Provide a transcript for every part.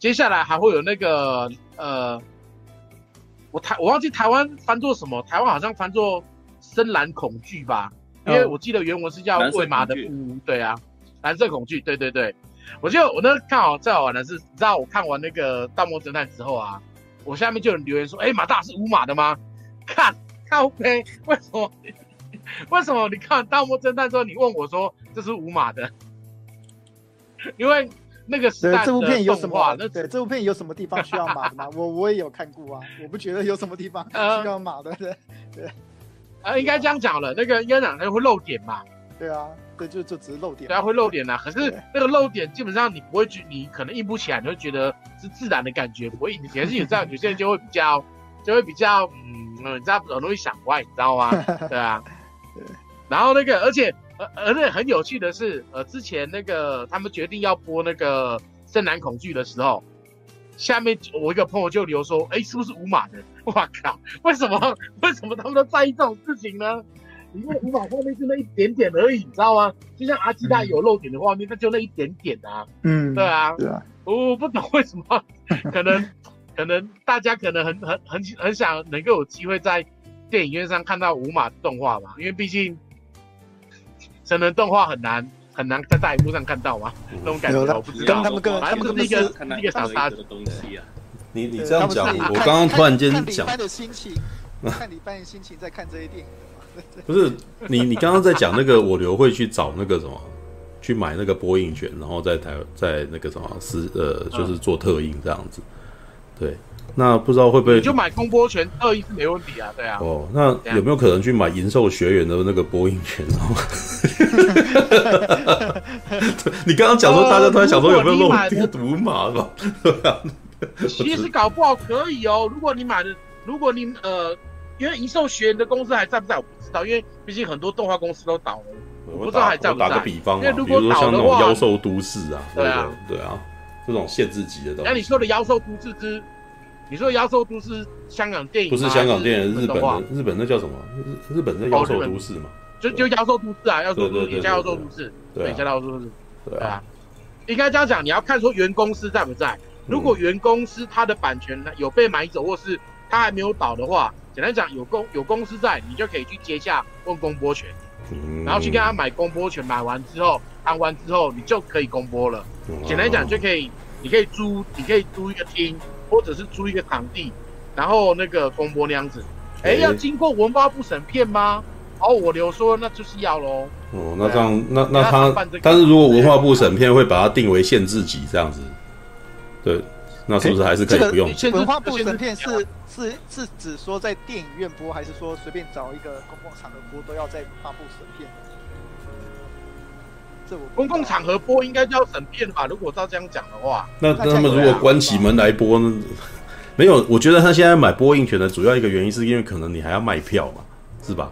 接下来还会有那个呃，我台我忘记台湾翻作什么，台湾好像翻作深蓝恐惧吧，因为我记得原文是叫喂马的不，对啊，蓝色恐惧，对对对。我就我那看好最好玩的是，你知道我看完那个《盗梦侦探》之后啊，我下面就有人留言说：“哎、欸，马大是无码的吗？”看，看 OK，为什么？为什么你看《盗梦侦探》之后，你问我说这是无码的？因为那个时代这部片有什么？那对这部片有什么地方需要码的吗？我我也有看过啊，我不觉得有什么地方需要码的。对对，呃，应该这样讲了，那个应该讲那个会漏点嘛？对啊。对，就就只是漏点，对啊，会漏点呐。可是那个漏点基本上你不会觉，你可能印不起来，你会觉得是自然的感觉，不会印。可是有这样，有些人就会比较，就会比较，嗯，你知道很容易想歪，你知道吗？对啊。对。然后那个，而且，而而且很有趣的是，呃，之前那个他们决定要播那个《深蓝恐惧》的时候，下面我一个朋友就留说，哎，是不是五马的？我靠，为什么？为什么他们都在意这种事情呢？因为五马画面就那一点点而已，你知道吗？就像阿基大有漏点的画面，那、嗯、就那一点点啊。嗯，对啊，对啊。我不懂为什么，可能可能大家可能很很很很想能够有机会在电影院上看到五马动画吧，因为毕竟成人动画很难很难在大荧幕上看到吗，那种感觉我不知道。他们跟他们是一个一个傻傻的东西啊。你你这样讲，我刚刚突然间讲。看你的心情，看你半夜心情在看这些电影。不是你，你刚刚在讲那个，我留会去找那个什么，去买那个播映权，然后在台在那个什么是呃，就是做特映这样子。对，那不知道会不会你就买公播权二一是没问题啊，对啊。哦，那有没有可能去买银兽学员的那个播映权？然 后你刚刚讲说大家突然想说有没有漏点赌码吧？其实搞不好可以哦，如果你买的，如果你呃。因为银兽学员的公司还在不在？我不知道，因为毕竟很多动画公司都倒了，我不知道还在不在。打个比方嘛，比如说像那种妖兽都市啊，对啊，对啊，这种限制级的东西。那你说的妖兽都市之，你说的妖兽都市香港电影？不是香港电影，日本的日本那叫什么？日日本的妖兽都市嘛？就就妖兽都市啊，妖兽都市，也叫妖兽都市，对，叫妖兽都市，对啊。应该这样讲，你要看说原公司在不在。如果原公司它的版权呢有被买走，或是它还没有倒的话。简单讲，有公有公司在，你就可以去接下问公播权，嗯、然后去跟他买公播权，买完之后谈完之后，你就可以公播了。嗯、简单讲，就可以，你可以租，你可以租一个厅，或者是租一个场地，然后那个公播那样子。哎、欸，要经过文化部审片吗？哦，我留说那就是要喽。哦，那这样，那那他，他但是如果文化部审片会把它定为限制级这样子，对。那是不是还是可以不用？这个、文化部审片是是是指说在电影院播，还是说随便找一个公共场合播都要在文化部审片？这我公共场合播应该就要审片吧？如果照这样讲的话，那那他们如果关起门来播呢？没有，我觉得他现在买播映权的主要一个原因是因为可能你还要卖票嘛，是吧？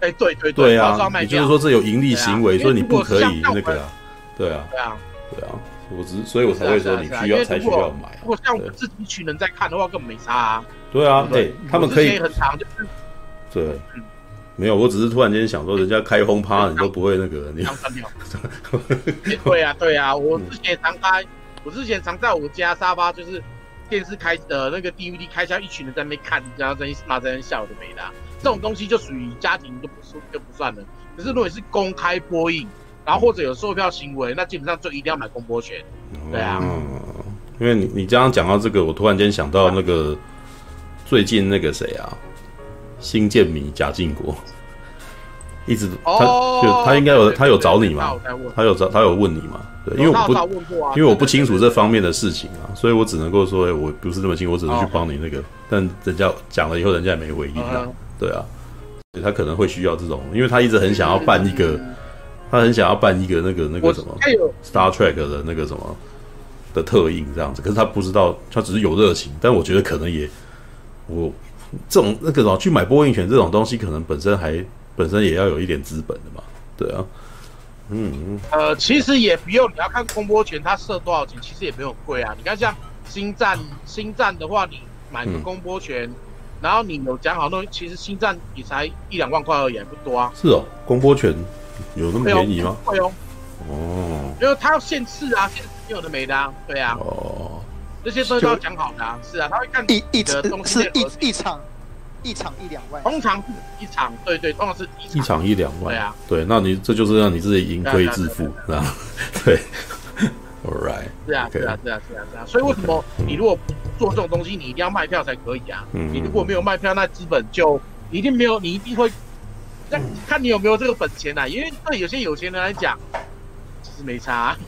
哎、欸，对对对，对啊，也就是说这有盈利行为，啊、所以你不可以那个啊，对啊，对啊，对啊。我只，所以我才会说你需要才需要买。如果像我们自己一群人在看的话，根本没差啊。对啊，对，他们可以很长，就是对，没有，我只是突然间想说，人家开轰趴，你都不会那个，你 对啊，对啊，我之前常开，我之前常在我家沙发，就是电视开的那个 DVD 开箱，一群人在那边看，然后在那在那笑就没了。这种东西就属于家庭，就不算就不算了。可是如果是公开播映。然后或者有售票行为，那基本上就一定要买公播权。对啊，嗯、因为你你刚刚讲到这个，我突然间想到那个最近那个谁啊，星舰迷贾静国，一直他、哦、就他应该有他有找你嘛，他有找他有问你嘛？对，因为我不、啊、因为我不清楚这方面的事情啊，所以我只能够说，我不是那么清楚，我只能去帮你那个。哦、但人家讲了以后，人家也没回应啊。嗯、对啊，他可能会需要这种，因为他一直很想要办一个。嗯他很想要办一个那个那个什么 Star Trek 的那个什么的特映这样子，可是他不知道，他只是有热情，但我觉得可能也我这种那个什么去买播映权这种东西，可能本身还本身也要有一点资本的嘛，对啊，嗯，呃，其实也不用，你要看公波权它设多少钱，其实也没有贵啊。你看像星战，星战的话，你买个公波权，嗯、然后你有讲好那其实星战也才一两万块而已，不多啊。是哦，公波权。有那么便宜吗？会哦，哦，因为它要限次啊，限次有的没的啊，对啊。哦，这些都要讲好的啊。是啊，他会看一一的东西是一一场一场一两万，通常是一场，对对，通常是一场一两万。对啊，对，那你这就是让你自己盈亏自负，是吧？对，All right。是啊，是啊，是啊，是啊，是啊。所以为什么你如果不做这种东西，你一定要卖票才可以啊？你如果没有卖票，那资本就一定没有，你一定会。那看你有没有这个本钱啊？因为对有些有钱人来讲，其实没差、啊。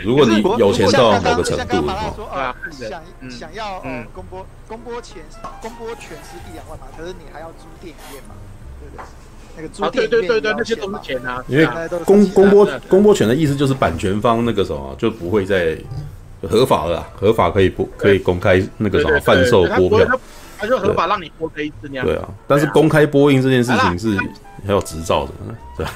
如果你有钱到某个程度，啊，想想要嗯公播公播钱公播权是一两万嘛，可是你还要租电影院嘛，对不对？那个租电影院对对对，那些都是钱啊。因为公公播公播权的意思就是版权方那个什么就不会再合法了，合法可以播可以公开那个什么贩售播票。他就合法让你播这一次那样。对啊，但是公开播映这件事情是还有执照的，对吧？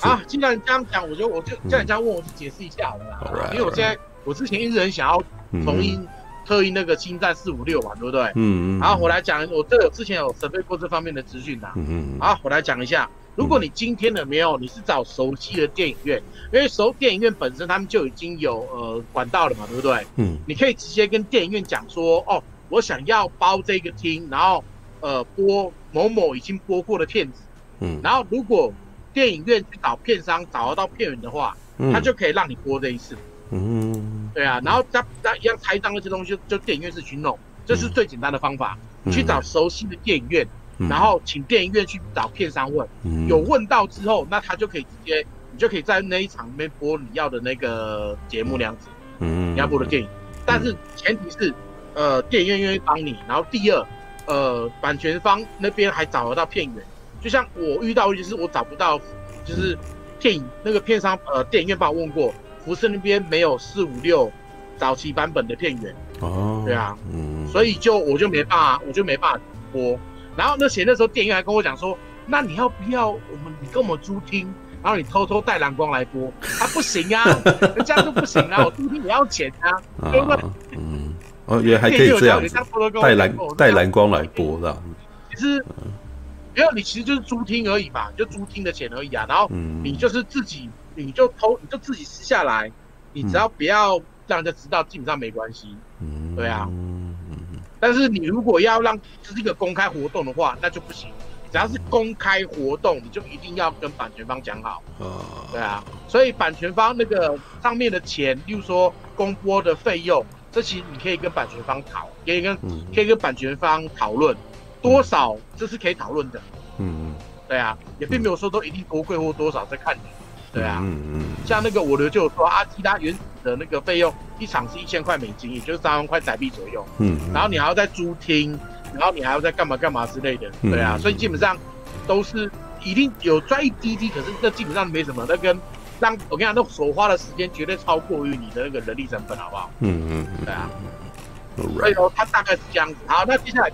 啊，既然这样讲，我就我就既然这样问，我就解释一下好了啦。Right, 因为我现在我之前一直很想要重映特意那个《星战四五六》嘛，对不对？嗯嗯。然后我来讲，我这有之前有准备过这方面的资讯的。嗯嗯。好，我来讲一下，如果你今天的没有，你是找熟悉的电影院，因为熟电影院本身他们就已经有呃管道了嘛，对不对？嗯。你可以直接跟电影院讲说，哦。我想要包这个厅，然后呃播某某已经播过的片子，嗯，然后如果电影院去找片商找得到片源的话，嗯，他就可以让你播这一次，嗯，对啊，然后他他一样拆账那些东西就，电影院是去弄，这是最简单的方法，嗯，去找熟悉的电影院，嗯，然后请电影院去找片商问，嗯，有问到之后，那他就可以直接你就可以在那一场里面播你要的那个节目那样子，嗯，你要播的电影，但是前提是。呃，电影院愿意帮你，然后第二，呃，版权方那边还找得到片源，就像我遇到就是我找不到，就是电影那个片商，呃，电影院帮我问过，福斯那边没有四五六早期版本的片源，哦，对啊，嗯，所以就我就没办法，我就没办法播，然后那前那时候电影院还跟我讲说，那你要不要我们你跟我们租厅，然后你偷偷带蓝光来播，啊不行啊，人家都不行啊，我租厅也要钱啊，对不对？嗯。哦，也还可以这样子，带蓝带蓝光来播这样。其实，没有你其实就是租厅而已嘛，就租厅的钱而已啊。然后你就是自己，你就偷，你就自己撕下来，你只要不要让人家知道，基本上没关系。嗯，对啊。嗯但是你如果要让这是一个公开活动的话，那就不行。只要是公开活动，你就一定要跟版权方讲好。对啊。所以版权方那个上面的钱，例如说公播的费用。这其实你可以跟版权方讨，可以跟可以跟版权方讨论多少，这是可以讨论的。嗯嗯，对啊，也并没有说都一定多贵或多少，在看你。对啊，嗯嗯。像那个我的就有说阿基拉原始的那个费用，一场是一千块美金，也就是三万块台币左右。嗯。然后你还要再租厅，然后你还要再干嘛干嘛之类的。对啊，所以基本上都是一定有赚一滴滴，可是这基本上没什么，那跟。让我跟你讲，那所花的时间绝对超过于你的那个人力成本，好不好？嗯嗯嗯，对啊。所以说，它大概是这样子。好，那接下来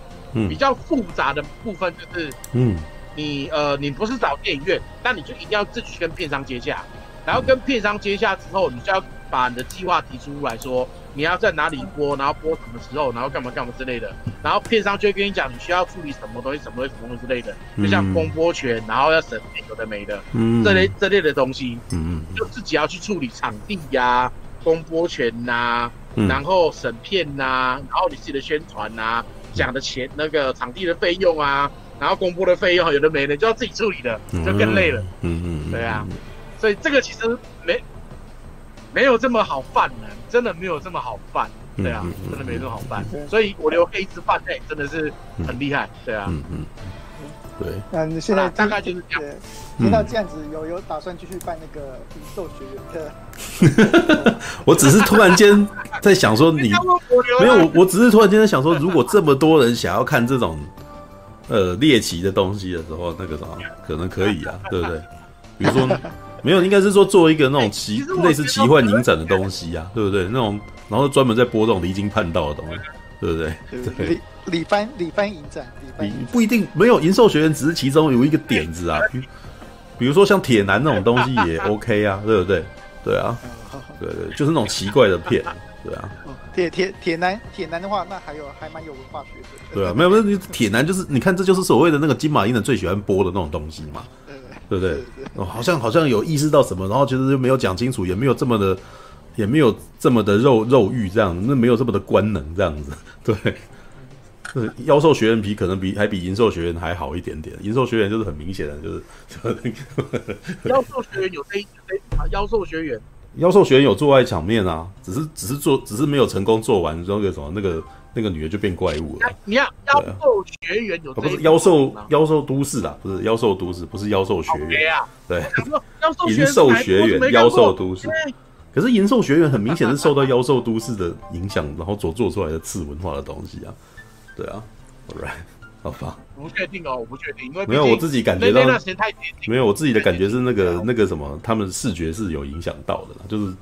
比较复杂的部分就是，嗯，你呃，你不是找电影院，那你就一定要自己去跟片商接洽，然后跟片商接洽之后，你就要把你的计划提出来说。你要在哪里播，然后播什么时候，然后干嘛干嘛之类的，然后片商就会跟你讲你需要处理什么东西，什么东西，什么东西之类的，就像公播权，然后要审有的没的，嗯，这类这类的东西，嗯就自己要去处理场地呀、啊、公播权呐、啊，然后审片呐、啊，然后你自己的宣传呐、啊，讲的钱那个场地的费用啊，然后公播的费用有的没的，就要自己处理的，就更累了，嗯嗯，对啊，所以这个其实没。没有这么好办呢，真的没有这么好办，对啊，真的没这么好办，所以我留黑字办哎，真的是很厉害，对啊，嗯嗯，对，那你现在大概就是这样，听到这样子，有有打算继续办那个影兽学院的？我只是突然间在想说，你 没有我，我只是突然间在想说，如果这么多人想要看这种呃猎奇的东西的时候，那个什么可能可以啊，对不对？比如说。没有，应该是说做一个那种奇类似奇幻影展的东西啊，对不对？那种然后专门在播这种离经叛道的东西，对不对？对，李李番李帆影展，李不一定没有《银兽学院》，只是其中有一个点子啊。比比如说像铁男那种东西也 OK 啊，对不对？对啊，对对，就是那种奇怪的片，对啊。铁铁铁男铁男的话，那还有还蛮有文化学的。对啊，没有没有，铁男就是你看，这就是所谓的那个金马影人最喜欢播的那种东西嘛。对不对？哦，好像好像有意识到什么，然后其实就没有讲清楚，也没有这么的也没有这么的肉肉欲这样子，那没有这么的官能这样子，对。妖兽学院皮可能比还比银兽学院还好一点点，银兽学院就是很明显的，就是 妖兽学院有这一啊，妖兽学院，妖兽学院有做爱场面啊，只是只是做，只是没有成功做完，那个什么那个那个女的就变怪物了。你看妖兽学院有、啊，不是妖兽妖兽都市啊，不是妖兽都市，不是妖兽学院、啊，对，银兽学院妖兽都市，可是银兽学院很明显是受到妖兽都市的影响，然后所做出来的次文化的东西啊。对啊，All right，好吧。不确定哦，我不确定，因为没有我自己感觉到，没有我自己的感觉是那个那个什么，他们视觉是有影响到的，就是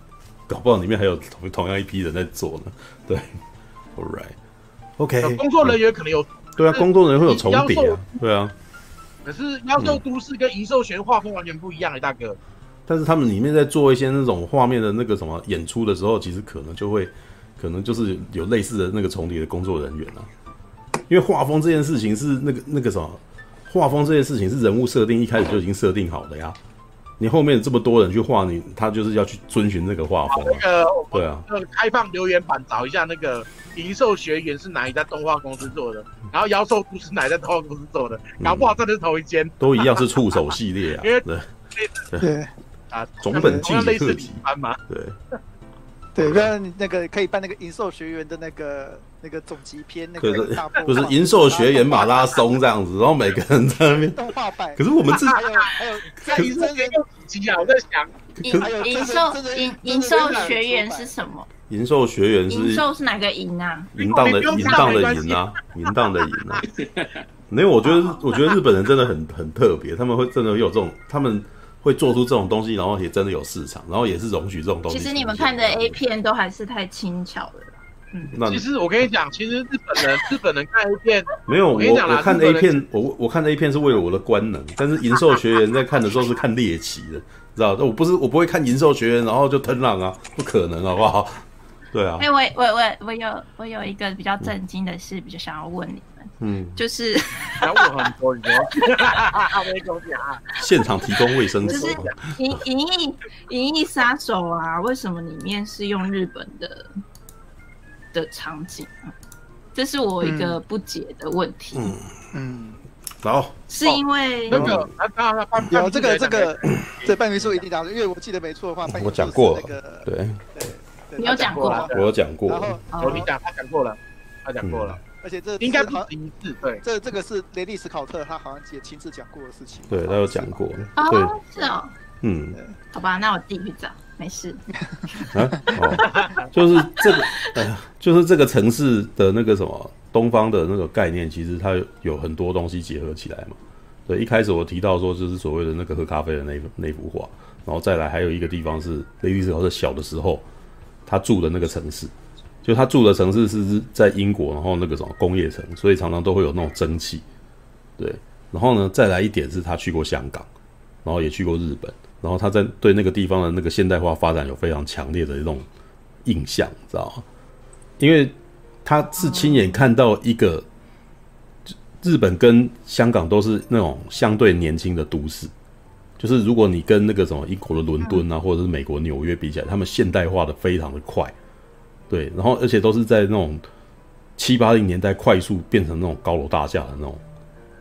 搞不好里面还有同同样一批人在做呢。对，All right，OK，、okay, 工作人员可能有，嗯、对啊，工作人员会有重叠啊，对啊。可是妖兽都市跟银兽学画风完全不一样哎，大哥。但是他们里面在做一些那种画面的那个什么演出的时候，其实可能就会，可能就是有类似的那个重叠的工作人员啊。因为画风这件事情是那个那个什么，画风这件事情是人物设定一开始就已经设定好的呀。你后面这么多人去画你，他就是要去遵循那个画风。那个对啊，那个开放留言板找一下那个银兽学员是哪一家动画公司做的，然后妖兽都是哪一家动画公司做的，搞不好真的是同一间。都一样是触手系列啊。因为对对啊，总本季类似你班嘛。对。对，那那个可以办那个银兽学员的那个那个总集篇，那个就是银兽学员马拉松这样子，然后每个人在那边动画版。可是我们这还有还有在银兽学园几集啊？我在想，银银兽银银兽学员是什么？银兽学员是银兽是哪个银啊？淫荡的淫荡的淫啊，淫荡的淫啊。没有，我觉得我觉得日本人真的很很特别，他们会真的有这种他们。会做出这种东西，然后也真的有市场，然后也是容许这种东西。其实你们看的 A 片都还是太轻巧了。嗯，那其实我跟你讲，其实日本人日本人看 A 片 没有我跟你讲我，看 A 片，我我看 A 片是为了我的官能，但是银兽学员在看的时候是看猎奇的，知道？我不是我不会看银兽学员，然后就吞浪啊，不可能，好不好？对啊。哎，我我我我有我有一个比较震惊的事，比较想要问你。嗯，就是还问很多，你说，没东西啊。现场提供卫生纸。就是银银翼银翼杀手啊，为什么里面是用日本的的场景啊？这是我一个不解的问题。嗯嗯，好，是因为那个有这个这个这半元素一定讲，因为我记得没错的话，我讲过了。对对，你有讲过了，我有讲过。然后你讲，他讲过了，他讲过了。而且这应该不止一次，对，这这个是雷利·斯考特，他好像也亲自讲过的事情。对，他有讲过。哦，是哦。嗯，好吧，那我自己去找，没事。啊，哦，就是这个，呃，就是这个城市的那个什么东方的那个概念，其实它有很多东西结合起来嘛。对，一开始我提到说，就是所谓的那个喝咖啡的那那幅画，然后再来还有一个地方是雷利·斯考特小的时候他住的那个城市。就他住的城市是在英国，然后那个什么工业城，所以常常都会有那种蒸汽。对，然后呢，再来一点是他去过香港，然后也去过日本，然后他在对那个地方的那个现代化发展有非常强烈的一种印象，知道吗？因为他是亲眼看到一个日本跟香港都是那种相对年轻的都市，就是如果你跟那个什么英国的伦敦啊，或者是美国纽约比起来，他们现代化的非常的快。对，然后而且都是在那种七八零年代快速变成那种高楼大厦的那种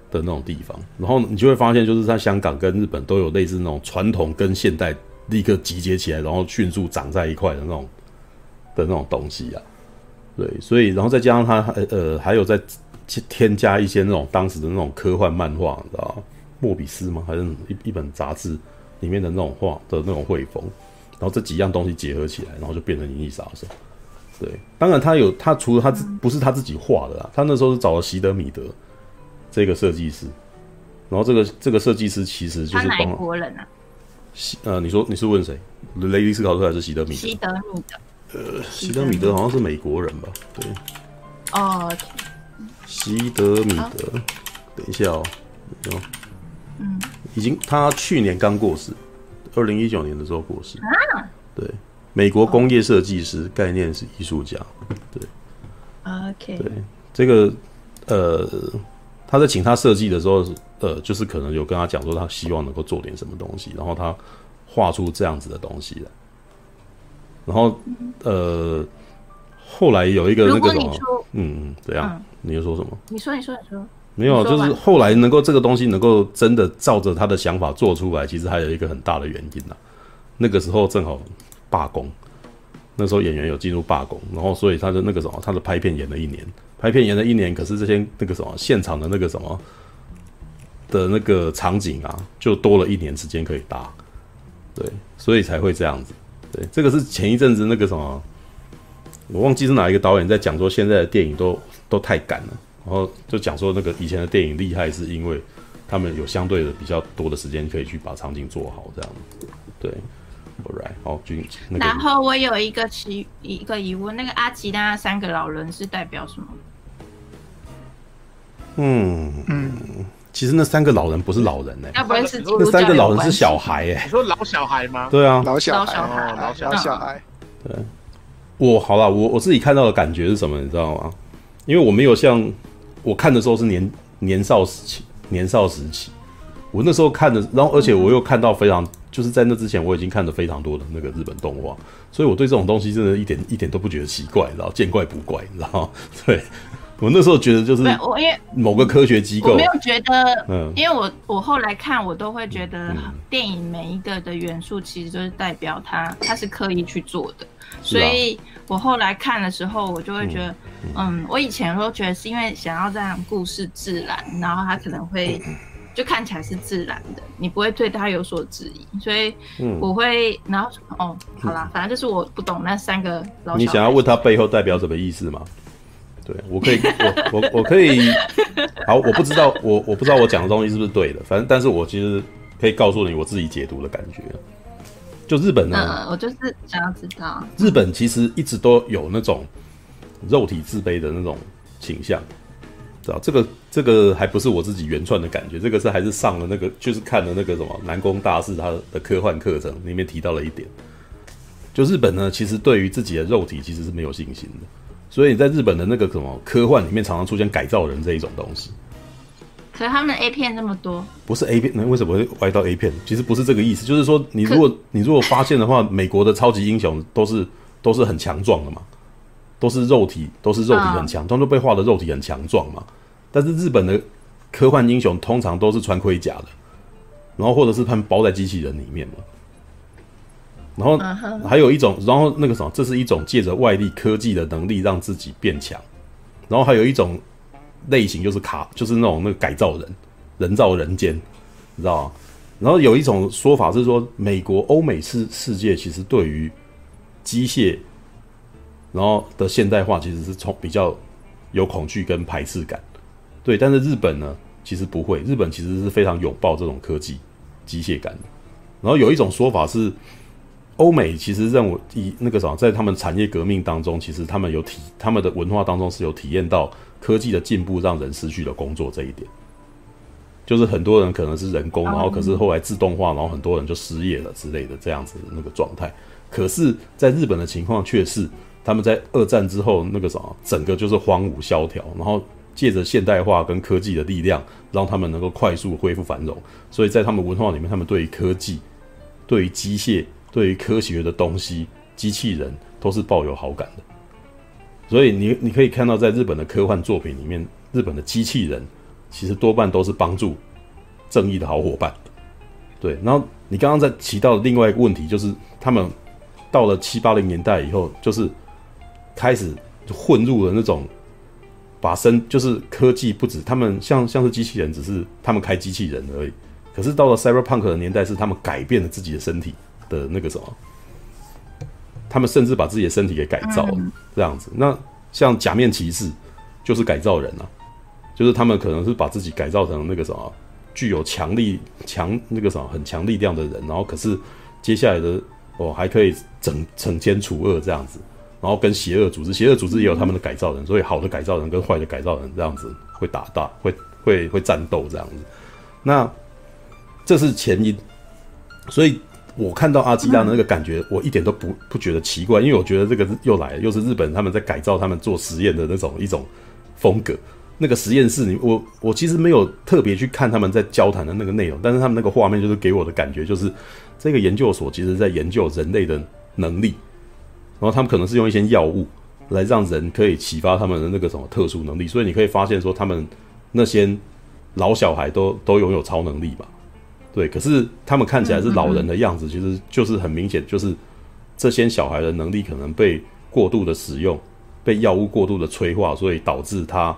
的那种地方，然后你就会发现，就是在香港跟日本都有类似那种传统跟现代立刻集结起来，然后迅速长在一块的那种的那种东西啊。对，所以然后再加上它呃还有再添加一些那种当时的那种科幻漫画，你知道？莫比斯吗？还是一一本杂志里面的那种画的那种绘风，然后这几样东西结合起来，然后就变成银翼杀手。对，当然他有他除了他自不是他自己画的啦，他那时候是找了席德米德这个设计师，然后这个这个设计师其实就是帮国人啊，呃，你说你是问谁？雷迪斯考特还是席德米德？席德米德，呃，席德米德好像是美国人吧？对，哦，席德米德，等一下哦，嗯，已经他去年刚过世，二零一九年的时候过世。啊，对。美国工业设计师，概念是艺术家，对，OK，对，这个呃，他在请他设计的时候，呃，就是可能有跟他讲说，他希望能够做点什么东西，然后他画出这样子的东西来，然后呃，后来有一个那个什么，嗯嗯，怎样？你又说什么？你说，你说，你说。没有，就是后来能够这个东西能够真的照着他的想法做出来，其实还有一个很大的原因呐。那个时候正好罢工，那时候演员有进入罢工，然后所以他的那个什么，他的拍片延了一年，拍片延了一年，可是这些那个什么现场的那个什么的那个场景啊，就多了一年时间可以搭，对，所以才会这样子。对，这个是前一阵子那个什么，我忘记是哪一个导演在讲说，现在的电影都都太赶了。然后就讲说，那个以前的电影厉害，是因为他们有相对的比较多的时间可以去把场景做好，这样子。对，Alright，好，君、那个。然后我有一个疑一个疑问，那个阿吉拉三个老人是代表什么？嗯嗯，其实那三个老人不是老人呢、欸，那不会是那三个老人是小孩哎、欸？你说老小孩吗？对啊，老小孩，哦、老小孩。小孩对，我好了，我我自己看到的感觉是什么？你知道吗？因为我没有像。我看的时候是年年少时期，年少时期，我那时候看的，然后而且我又看到非常，就是在那之前我已经看了非常多的那个日本动画，所以我对这种东西真的一点一点都不觉得奇怪，然后见怪不怪，你知道吗？对，我那时候觉得就是，我因为某个科学机构，我没有觉得，嗯，因为我我后来看我都会觉得电影每一个的元素其实就是代表它，它是刻意去做的，所以。我后来看的时候，我就会觉得，嗯，嗯，我以前都觉得是因为想要这样故事自然，然后他可能会就看起来是自然的，你不会对他有所质疑，所以我会，然后哦，好啦，反正就是我不懂那三个老。你想要问他背后代表什么意思吗？对，我可以，我我我可以，好，我不知道，我我不知道我讲的东西是不是对的，反正，但是我其实可以告诉你我自己解读的感觉。就日本呢，嗯，我就是想要知道，日本其实一直都有那种肉体自卑的那种倾向，知道这个这个还不是我自己原创的感觉，这个是还是上了那个就是看了那个什么南宫大师他的科幻课程里面提到了一点，就日本呢其实对于自己的肉体其实是没有信心的，所以在日本的那个什么科幻里面常常出现改造人这一种东西。可是他们 A 片那么多，不是 A 片，那为什么会歪到 A 片？其实不是这个意思，就是说，你如果 你如果发现的话，美国的超级英雄都是都是很强壮的嘛，都是肉体都是肉体很强，都、嗯、都被画的肉体很强壮嘛。但是日本的科幻英雄通常都是穿盔甲的，然后或者是他们包在机器人里面嘛。然后还有一种，然后那个什么，这是一种借着外力科技的能力让自己变强，然后还有一种。类型就是卡，就是那种那个改造人，人造人间，你知道吗？然后有一种说法是说，美国、欧美世世界其实对于机械，然后的现代化其实是从比较有恐惧跟排斥感，对。但是日本呢，其实不会，日本其实是非常拥抱这种科技机械感的。然后有一种说法是，欧美其实认为以那个什么，在他们产业革命当中，其实他们有体，他们的文化当中是有体验到。科技的进步让人失去了工作，这一点，就是很多人可能是人工，然后可是后来自动化，然后很多人就失业了之类的这样子的那个状态。可是，在日本的情况却是，他们在二战之后那个什么，整个就是荒芜萧条，然后借着现代化跟科技的力量，让他们能够快速恢复繁荣。所以在他们文化里面，他们对于科技、对于机械、对于科学的东西、机器人都是抱有好感的。所以你你可以看到，在日本的科幻作品里面，日本的机器人其实多半都是帮助正义的好伙伴。对，然后你刚刚在提到的另外一个问题，就是他们到了七八零年代以后，就是开始混入了那种把身就是科技不止他们像像是机器人，只是他们开机器人而已。可是到了 Cyberpunk 的年代，是他们改变了自己的身体的那个什么。他们甚至把自己的身体给改造了，这样子。那像假面骑士，就是改造人啊，就是他们可能是把自己改造成那个什么，具有强力强那个什么很强力量的人，然后可是接下来的哦还可以整惩奸除恶这样子，然后跟邪恶组织，邪恶组织也有他们的改造人，所以好的改造人跟坏的改造人这样子会打大会会会战斗这样子。那这是前因，所以。我看到阿基拉的那个感觉，我一点都不不觉得奇怪，因为我觉得这个又来了，又是日本他们在改造他们做实验的那种一种风格。那个实验室里，我我其实没有特别去看他们在交谈的那个内容，但是他们那个画面就是给我的感觉，就是这个研究所其实在研究人类的能力，后他们可能是用一些药物来让人可以启发他们的那个什么特殊能力，所以你可以发现说他们那些老小孩都都拥有超能力吧？对，可是他们看起来是老人的样子，其实就是很明显，就是这些小孩的能力可能被过度的使用，被药物过度的催化，所以导致他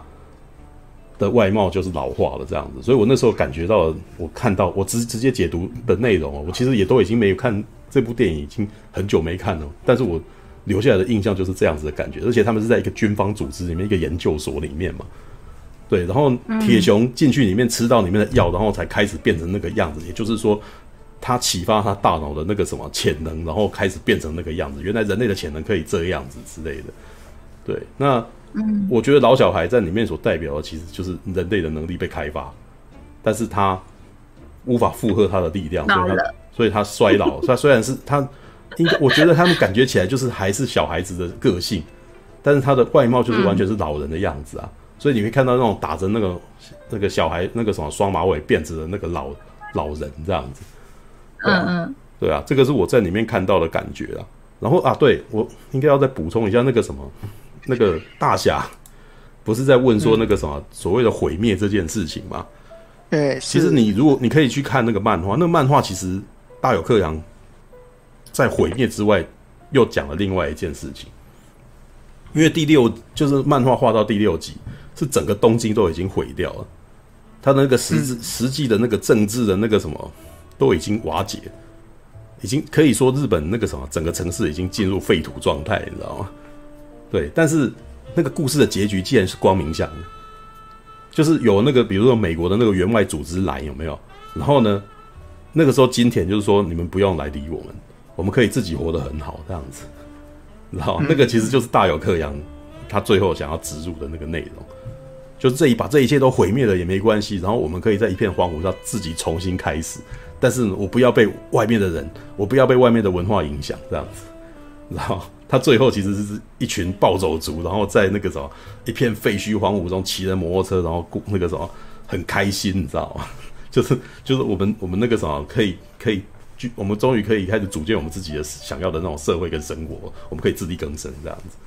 的外貌就是老化了这样子。所以我那时候感觉到，我看到我直直接解读的内容，我其实也都已经没有看这部电影，已经很久没看了。但是我留下来的印象就是这样子的感觉，而且他们是在一个军方组织里面，一个研究所里面嘛。对，然后铁熊进去里面吃到里面的药，然后才开始变成那个样子。也就是说，他启发他大脑的那个什么潜能，然后开始变成那个样子。原来人类的潜能可以这个样子之类的。对，那我觉得老小孩在里面所代表的，其实就是人类的能力被开发，但是他无法负荷他的力量，所以他所以他衰老。他虽然是他 应该，我觉得他们感觉起来就是还是小孩子的个性，但是他的外貌就是完全是老人的样子啊。所以你会看到那种打着那个那个小孩那个什么双马尾辫子的那个老老人这样子，嗯嗯，对啊，这个是我在里面看到的感觉啊。然后啊，对，我应该要再补充一下那个什么，那个大侠不是在问说那个什么所谓的毁灭这件事情吗？对，其实你如果你可以去看那个漫画，那个漫画其实大有克洋在毁灭之外又讲了另外一件事情，因为第六就是漫画画到第六集。是整个东京都已经毁掉了，他的那个实质实际的那个政治的那个什么都已经瓦解，已经可以说日本那个什么整个城市已经进入废土状态，你知道吗？对，但是那个故事的结局既然是光明向的，就是有那个比如说美国的那个员外组织来有没有？然后呢，那个时候金田就是说你们不用来理我们，我们可以自己活得很好这样子，然后那个其实就是大友克洋他最后想要植入的那个内容。就是这一把这一切都毁灭了也没关系，然后我们可以在一片荒芜上自己重新开始。但是我不要被外面的人，我不要被外面的文化影响，这样子。然后他最后其实是一群暴走族，然后在那个什么一片废墟荒芜中骑着摩托车，然后过那个什么很开心，你知道吗？就是就是我们我们那个什么可以可以，我们终于可以开始组建我们自己的想要的那种社会跟生活，我们可以自力更生这样子。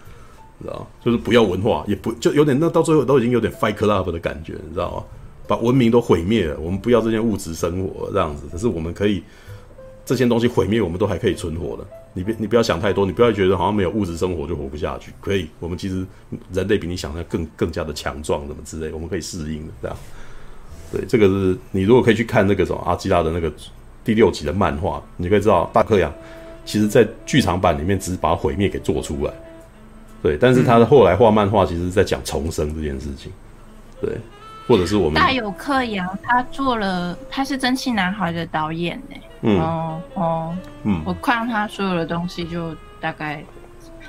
知道就是不要文化，也不就有点那到最后都已经有点 Fight Club 的感觉，你知道吗？把文明都毁灭了，我们不要这些物质生活这样子。可是我们可以这些东西毁灭，我们都还可以存活的。你别你不要想太多，你不要觉得好像没有物质生活就活不下去。可以，我们其实人类比你想的更更加的强壮，什么之类，我们可以适应的这样。对，这个是你如果可以去看那个什么阿基拉的那个第六集的漫画，你可以知道大克洋其实在剧场版里面只是把毁灭给做出来。对，但是他的后来画漫画，其实是在讲重生这件事情，对，或者是我们大有克洋，他做了，他是《蒸汽男孩》的导演呢，嗯。哦哦，嗯，我看他所有的东西，就大概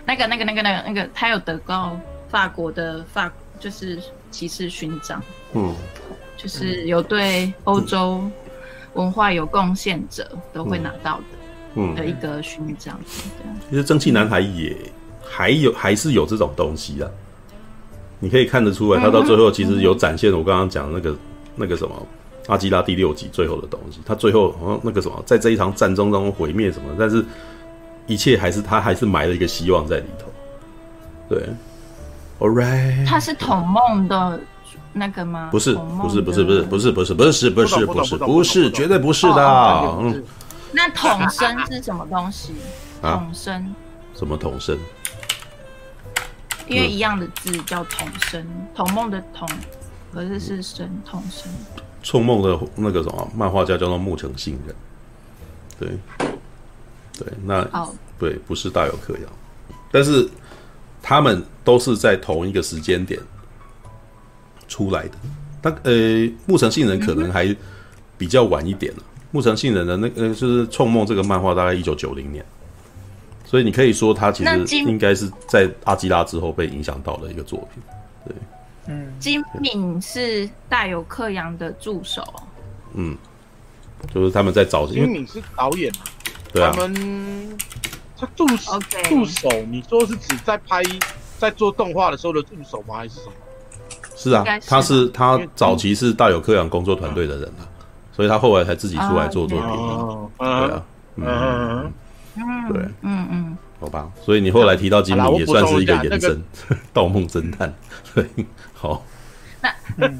那个那个那个那个那个，他有得到法国的法，就是骑士勋章，嗯，就是有对欧洲文化有贡献者都会拿到的，嗯，的一个勋章，其实《蒸汽男孩》也。还有还是有这种东西的，你可以看得出来，他到最后其实有展现我刚刚讲的那个那个什么阿基拉第六集最后的东西。他最后好像那个什么，在这一场战争当中毁灭什么，但是一切还是他还是埋了一个希望在里头。对，All right，他是统梦的那个吗？不是，不是，不是，不是，不是，不是，不是，不是，不是，不是，绝对不是的。嗯，那桶身是什么东西？桶身？什么桶身？因为一样的字叫童声，童梦的童，可是是声童声。创梦的那个什么漫画家叫做木城信人，对，对，那哦，对，不是大友克洋，但是他们都是在同一个时间点出来的。但呃，木城杏人可能还比较晚一点了。木城杏人的那个就是创梦这个漫画，大概一九九零年。所以你可以说，他其实应该是在阿基拉之后被影响到的一个作品。对，嗯，金敏是大有克洋的助手。嗯，就是他们在找。金敏是导演。对啊。他们他助手助手，你说是指在拍在做动画的时候的助手吗？还是什么？是啊，他是他早期是大友克洋工作团队的人啊，所以他后来才自己出来做作品。对啊，嗯。对，嗯嗯，好吧，所以你后来提到金敏也算是一个延伸，《盗梦侦探》对，好。那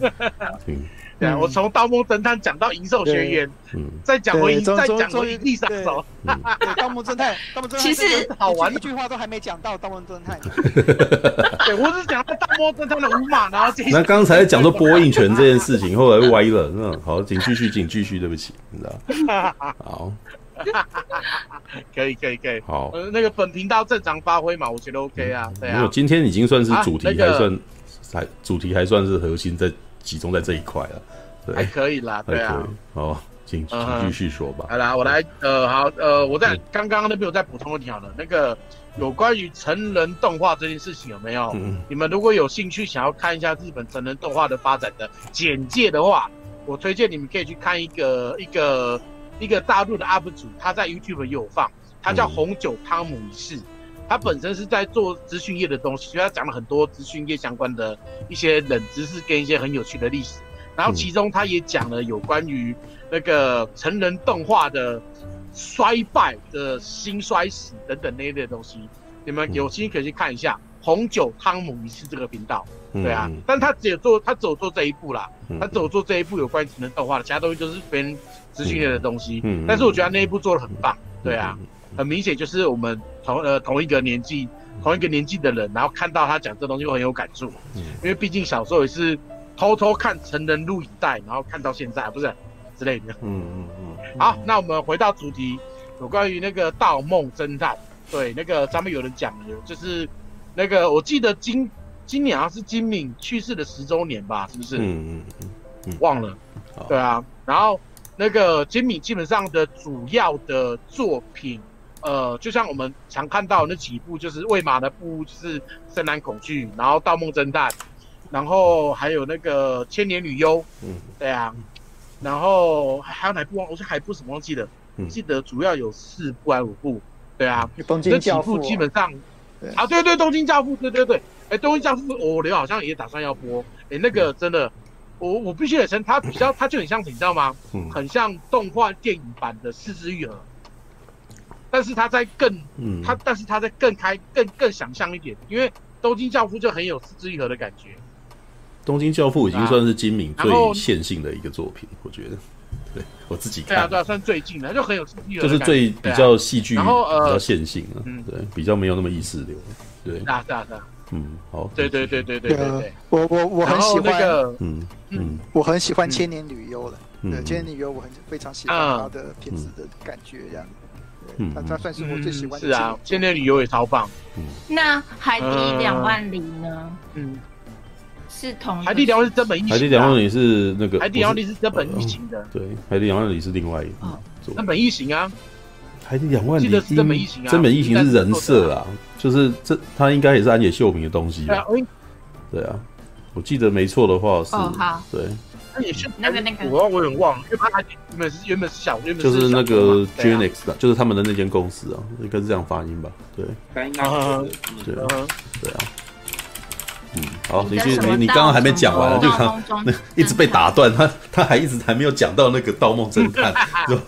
嗯，对啊，我从《盗梦侦探》讲到《银兽学院》，嗯，再讲回再讲回《银翼杀手》，《盗梦侦探》，盗梦侦探其实好玩，一句话都还没讲到《盗梦侦探》。对，我是讲《盗梦侦探》的五马，然后那刚才讲说播映权这件事情，后来歪了，嗯，好，请继续，请继续，对不起，你知道，好。可以可以可以，好，呃，那个本频道正常发挥嘛，我觉得 OK 啊，对啊。没有，今天已经算是主题，还算还主题还算是核心，在集中在这一块了，对，还可以啦，对啊。好，请请继续说吧。好啦，我来，呃，好，呃，我在刚刚那边我再补充一条了，那个有关于成人动画这件事情有没有？你们如果有兴趣想要看一下日本成人动画的发展的简介的话，我推荐你们可以去看一个一个。一个大陆的 UP 主，他在 YouTube 也有放，他叫红酒汤姆一世，他本身是在做资讯业的东西，所以他讲了很多资讯业相关的一些冷知识跟一些很有趣的历史，然后其中他也讲了有关于那个成人动画的衰败的兴衰史等等那一类的东西，你们有兴趣可以去看一下红酒汤姆一世这个频道，对啊，但他只有做他只有做这一步啦，他只有做这一步有关于成人动画的，其他东西就是别人。资讯类的东西，嗯，但是我觉得那一步做的很棒，对啊，很明显就是我们同呃同一个年纪同一个年纪的人，然后看到他讲这东西会很有感触，嗯，因为毕竟小时候也是偷偷看成人录影带，然后看到现在，不是？之类的，嗯嗯嗯。好，那我们回到主题，有关于那个《盗梦侦探》，对，那个上面有人讲的，就是那个我记得今今年好像是金敏去世的十周年吧，是不是？嗯嗯嗯，忘了，对啊，然后。那个金敏基本上的主要的作品，呃，就像我们常看到那几部，就是魏玛的部，就是《深蓝恐惧》，然后《盗梦侦探》，然后还有那个《千年女优》，嗯，对啊，然后还有哪部忘？我是还有部什么忘记了？嗯，记得主要有四部还是五部？对啊，东京教父这几部基本上，啊，对对，东京教父，对对对，哎，东京教父，我刘好像也打算要播，哎，那个真的。我我必须得称，它比较，它就很像，你知道吗？嗯，很像动画电影版的《是枝裕和》，但是他在更，嗯，他但是他在更开、更更想象一点，因为《东京教父》就很有《四之愈合》的感觉。《东京教父》已经算是金敏最线性的一个作品，我觉得，对我自己看，对啊，对啊，算最近的，就很有，就是最比较戏剧，然后呃，比较线性啊，嗯，对，比较没有那么意识流，对，是啊，是啊，对啊。嗯，好，对对对对对对对，我我我很喜欢那个，嗯嗯，我很喜欢千年女优了，对，千年女优我很非常喜欢她的片子的感觉，这样，嗯，她她算是我最喜欢的。是啊，现在旅游也超棒。嗯，那海底两万里呢？嗯，是同海底两万里是真本一行，海底两万里是那个海底两万里是真本一行的，对，海底两万里是另外一个，真本一行啊。海底两万里是，真本一行啊！真本一行是人设啊，就是这他应该也是安野秀明的东西吧？对啊，我记得没错的话是，对，那个那个，我我有点忘了，因为他原本是原本是小，原本就是那个 Gainax 的，就是他们的那间公司啊，应该是这样发音吧？对，对啊，对啊，嗯，好，你去你你刚刚还没讲完，就刚那 一直被打断，他他还一直还没有讲到那个盗梦侦探。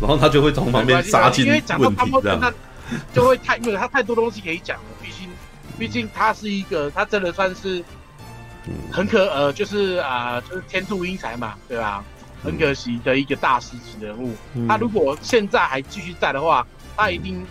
然后他就会从旁边杀进问题，这样就会太，因为他太多东西可以讲了。毕竟，毕竟他是一个，他真的算是很可呃，就是啊、呃，就是天妒英才嘛，对吧？很可惜的一个大师级人物。他如果现在还继续在的话，他一定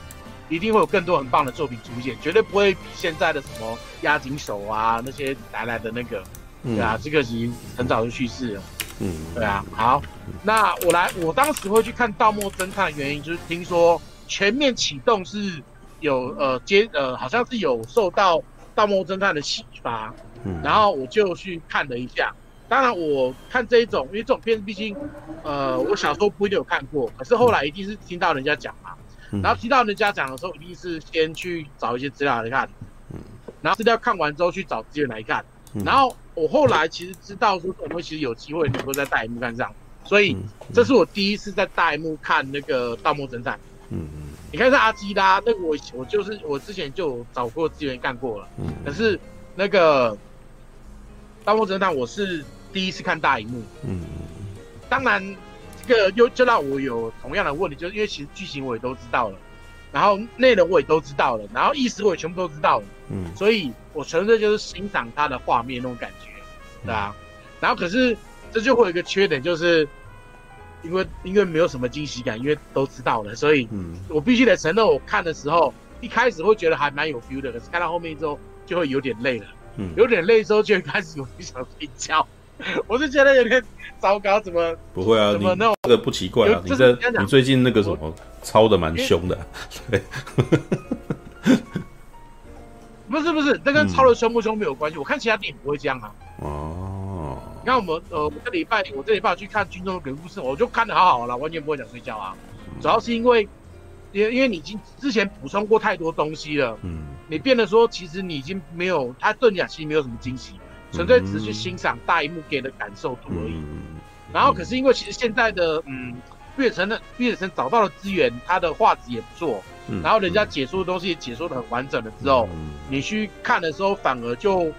一定会有更多很棒的作品出现，绝对不会比现在的什么押井守啊那些来来的那个，对啊，这个已经很早就去世了。嗯，对啊，好，那我来，我当时会去看《盗墓侦探》的原因就是听说全面启动是有呃接呃好像是有受到《盗墓侦探》的启发，嗯，然后我就去看了一下。当然，我看这一种，因为这种片子毕竟呃我小时候不一定有看过，可是后来一定是听到人家讲嘛，然后听到人家讲的时候，一定是先去找一些资料来看，嗯，然后资料看完之后去找资源来看，然后。我后来其实知道说，我们其实有机会能够在大荧幕看上，所以这是我第一次在大荧幕看那个《盗墓侦探》。嗯嗯，你看是阿基拉，那个我我就是我之前就找过资源干过了。嗯，可是那个《盗梦侦探》我是第一次看大荧幕。嗯。嗯，当然这个又就让我有同样的问题，就是因为其实剧情我也都知道了，然后内容我也都知道了，然后意思我也全部都知道了，嗯，所以我纯粹就是欣赏它的画面那种感觉，对啊，然后可是这就会有一个缺点，就是因为因为没有什么惊喜感，因为都知道了，所以我必须得承认，我看的时候一开始会觉得还蛮有 feel 的，可是看到后面之后就会有点累了，嗯，有点累之后就会开始有点想睡觉。我就觉得有点糟糕，怎么不会啊？怎么那种这个不奇怪啊？你这你最近那个什么抄的蛮凶的，对。不 是不是，这跟抄的凶不凶没有关系。我看其他电影不会这样啊。哦。你看我们呃，我这礼拜我这礼拜去看《军中的鬼故事》，我就看的好好了，完全不会想睡觉啊。主要是因为，因为因为你已经之前补充过太多东西了，嗯，你变得说其实你已经没有，他对你讲其实没有什么惊喜。纯粹只是去欣赏大荧幕给的感受度而已。然后，可是因为其实现在的嗯，毕业生的毕业生找到了资源，他的画质也不错。然后人家解说的东西也解说的很完整了之后，你去看的时候反而就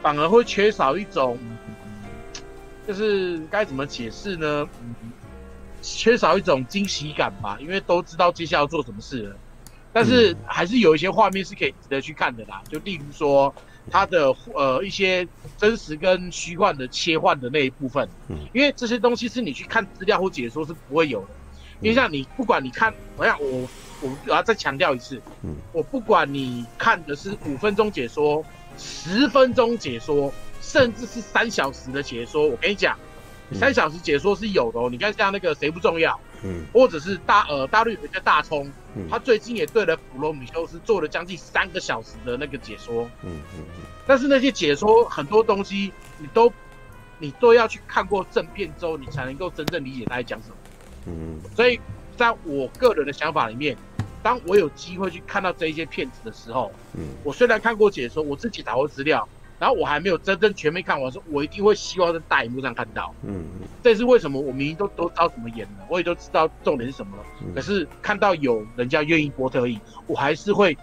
反而会缺少一种，就是该怎么解释呢？缺少一种惊喜感吧，因为都知道接下来要做什么事了。但是还是有一些画面是可以值得去看的啦，就例如说。它的呃一些真实跟虚幻的切换的那一部分，嗯，因为这些东西是你去看资料或解说是不会有的，因为像你不管你看，我想我我我要再强调一次，嗯，我不管你看的是五分钟解说、十分钟解说，甚至是三小时的解说，我跟你讲，三小时解说是有的哦，你看像那个谁不重要。嗯，或者是大呃大陆有一个大葱，嗯，他最近也对了普罗米修斯做了将近三个小时的那个解说，嗯嗯嗯，但是那些解说很多东西你都你都要去看过正片之后，你才能够真正理解他在讲什么，嗯，所以在我个人的想法里面，当我有机会去看到这一些片子的时候，嗯，我虽然看过解说，我自己打过资料。然后我还没有真正全面看完，说我一定会希望在大荧幕上看到。嗯，这是为什么？我明明都都知道怎么演了，我也都知道重点是什么了。嗯、可是看到有人家愿意播特映，我还是会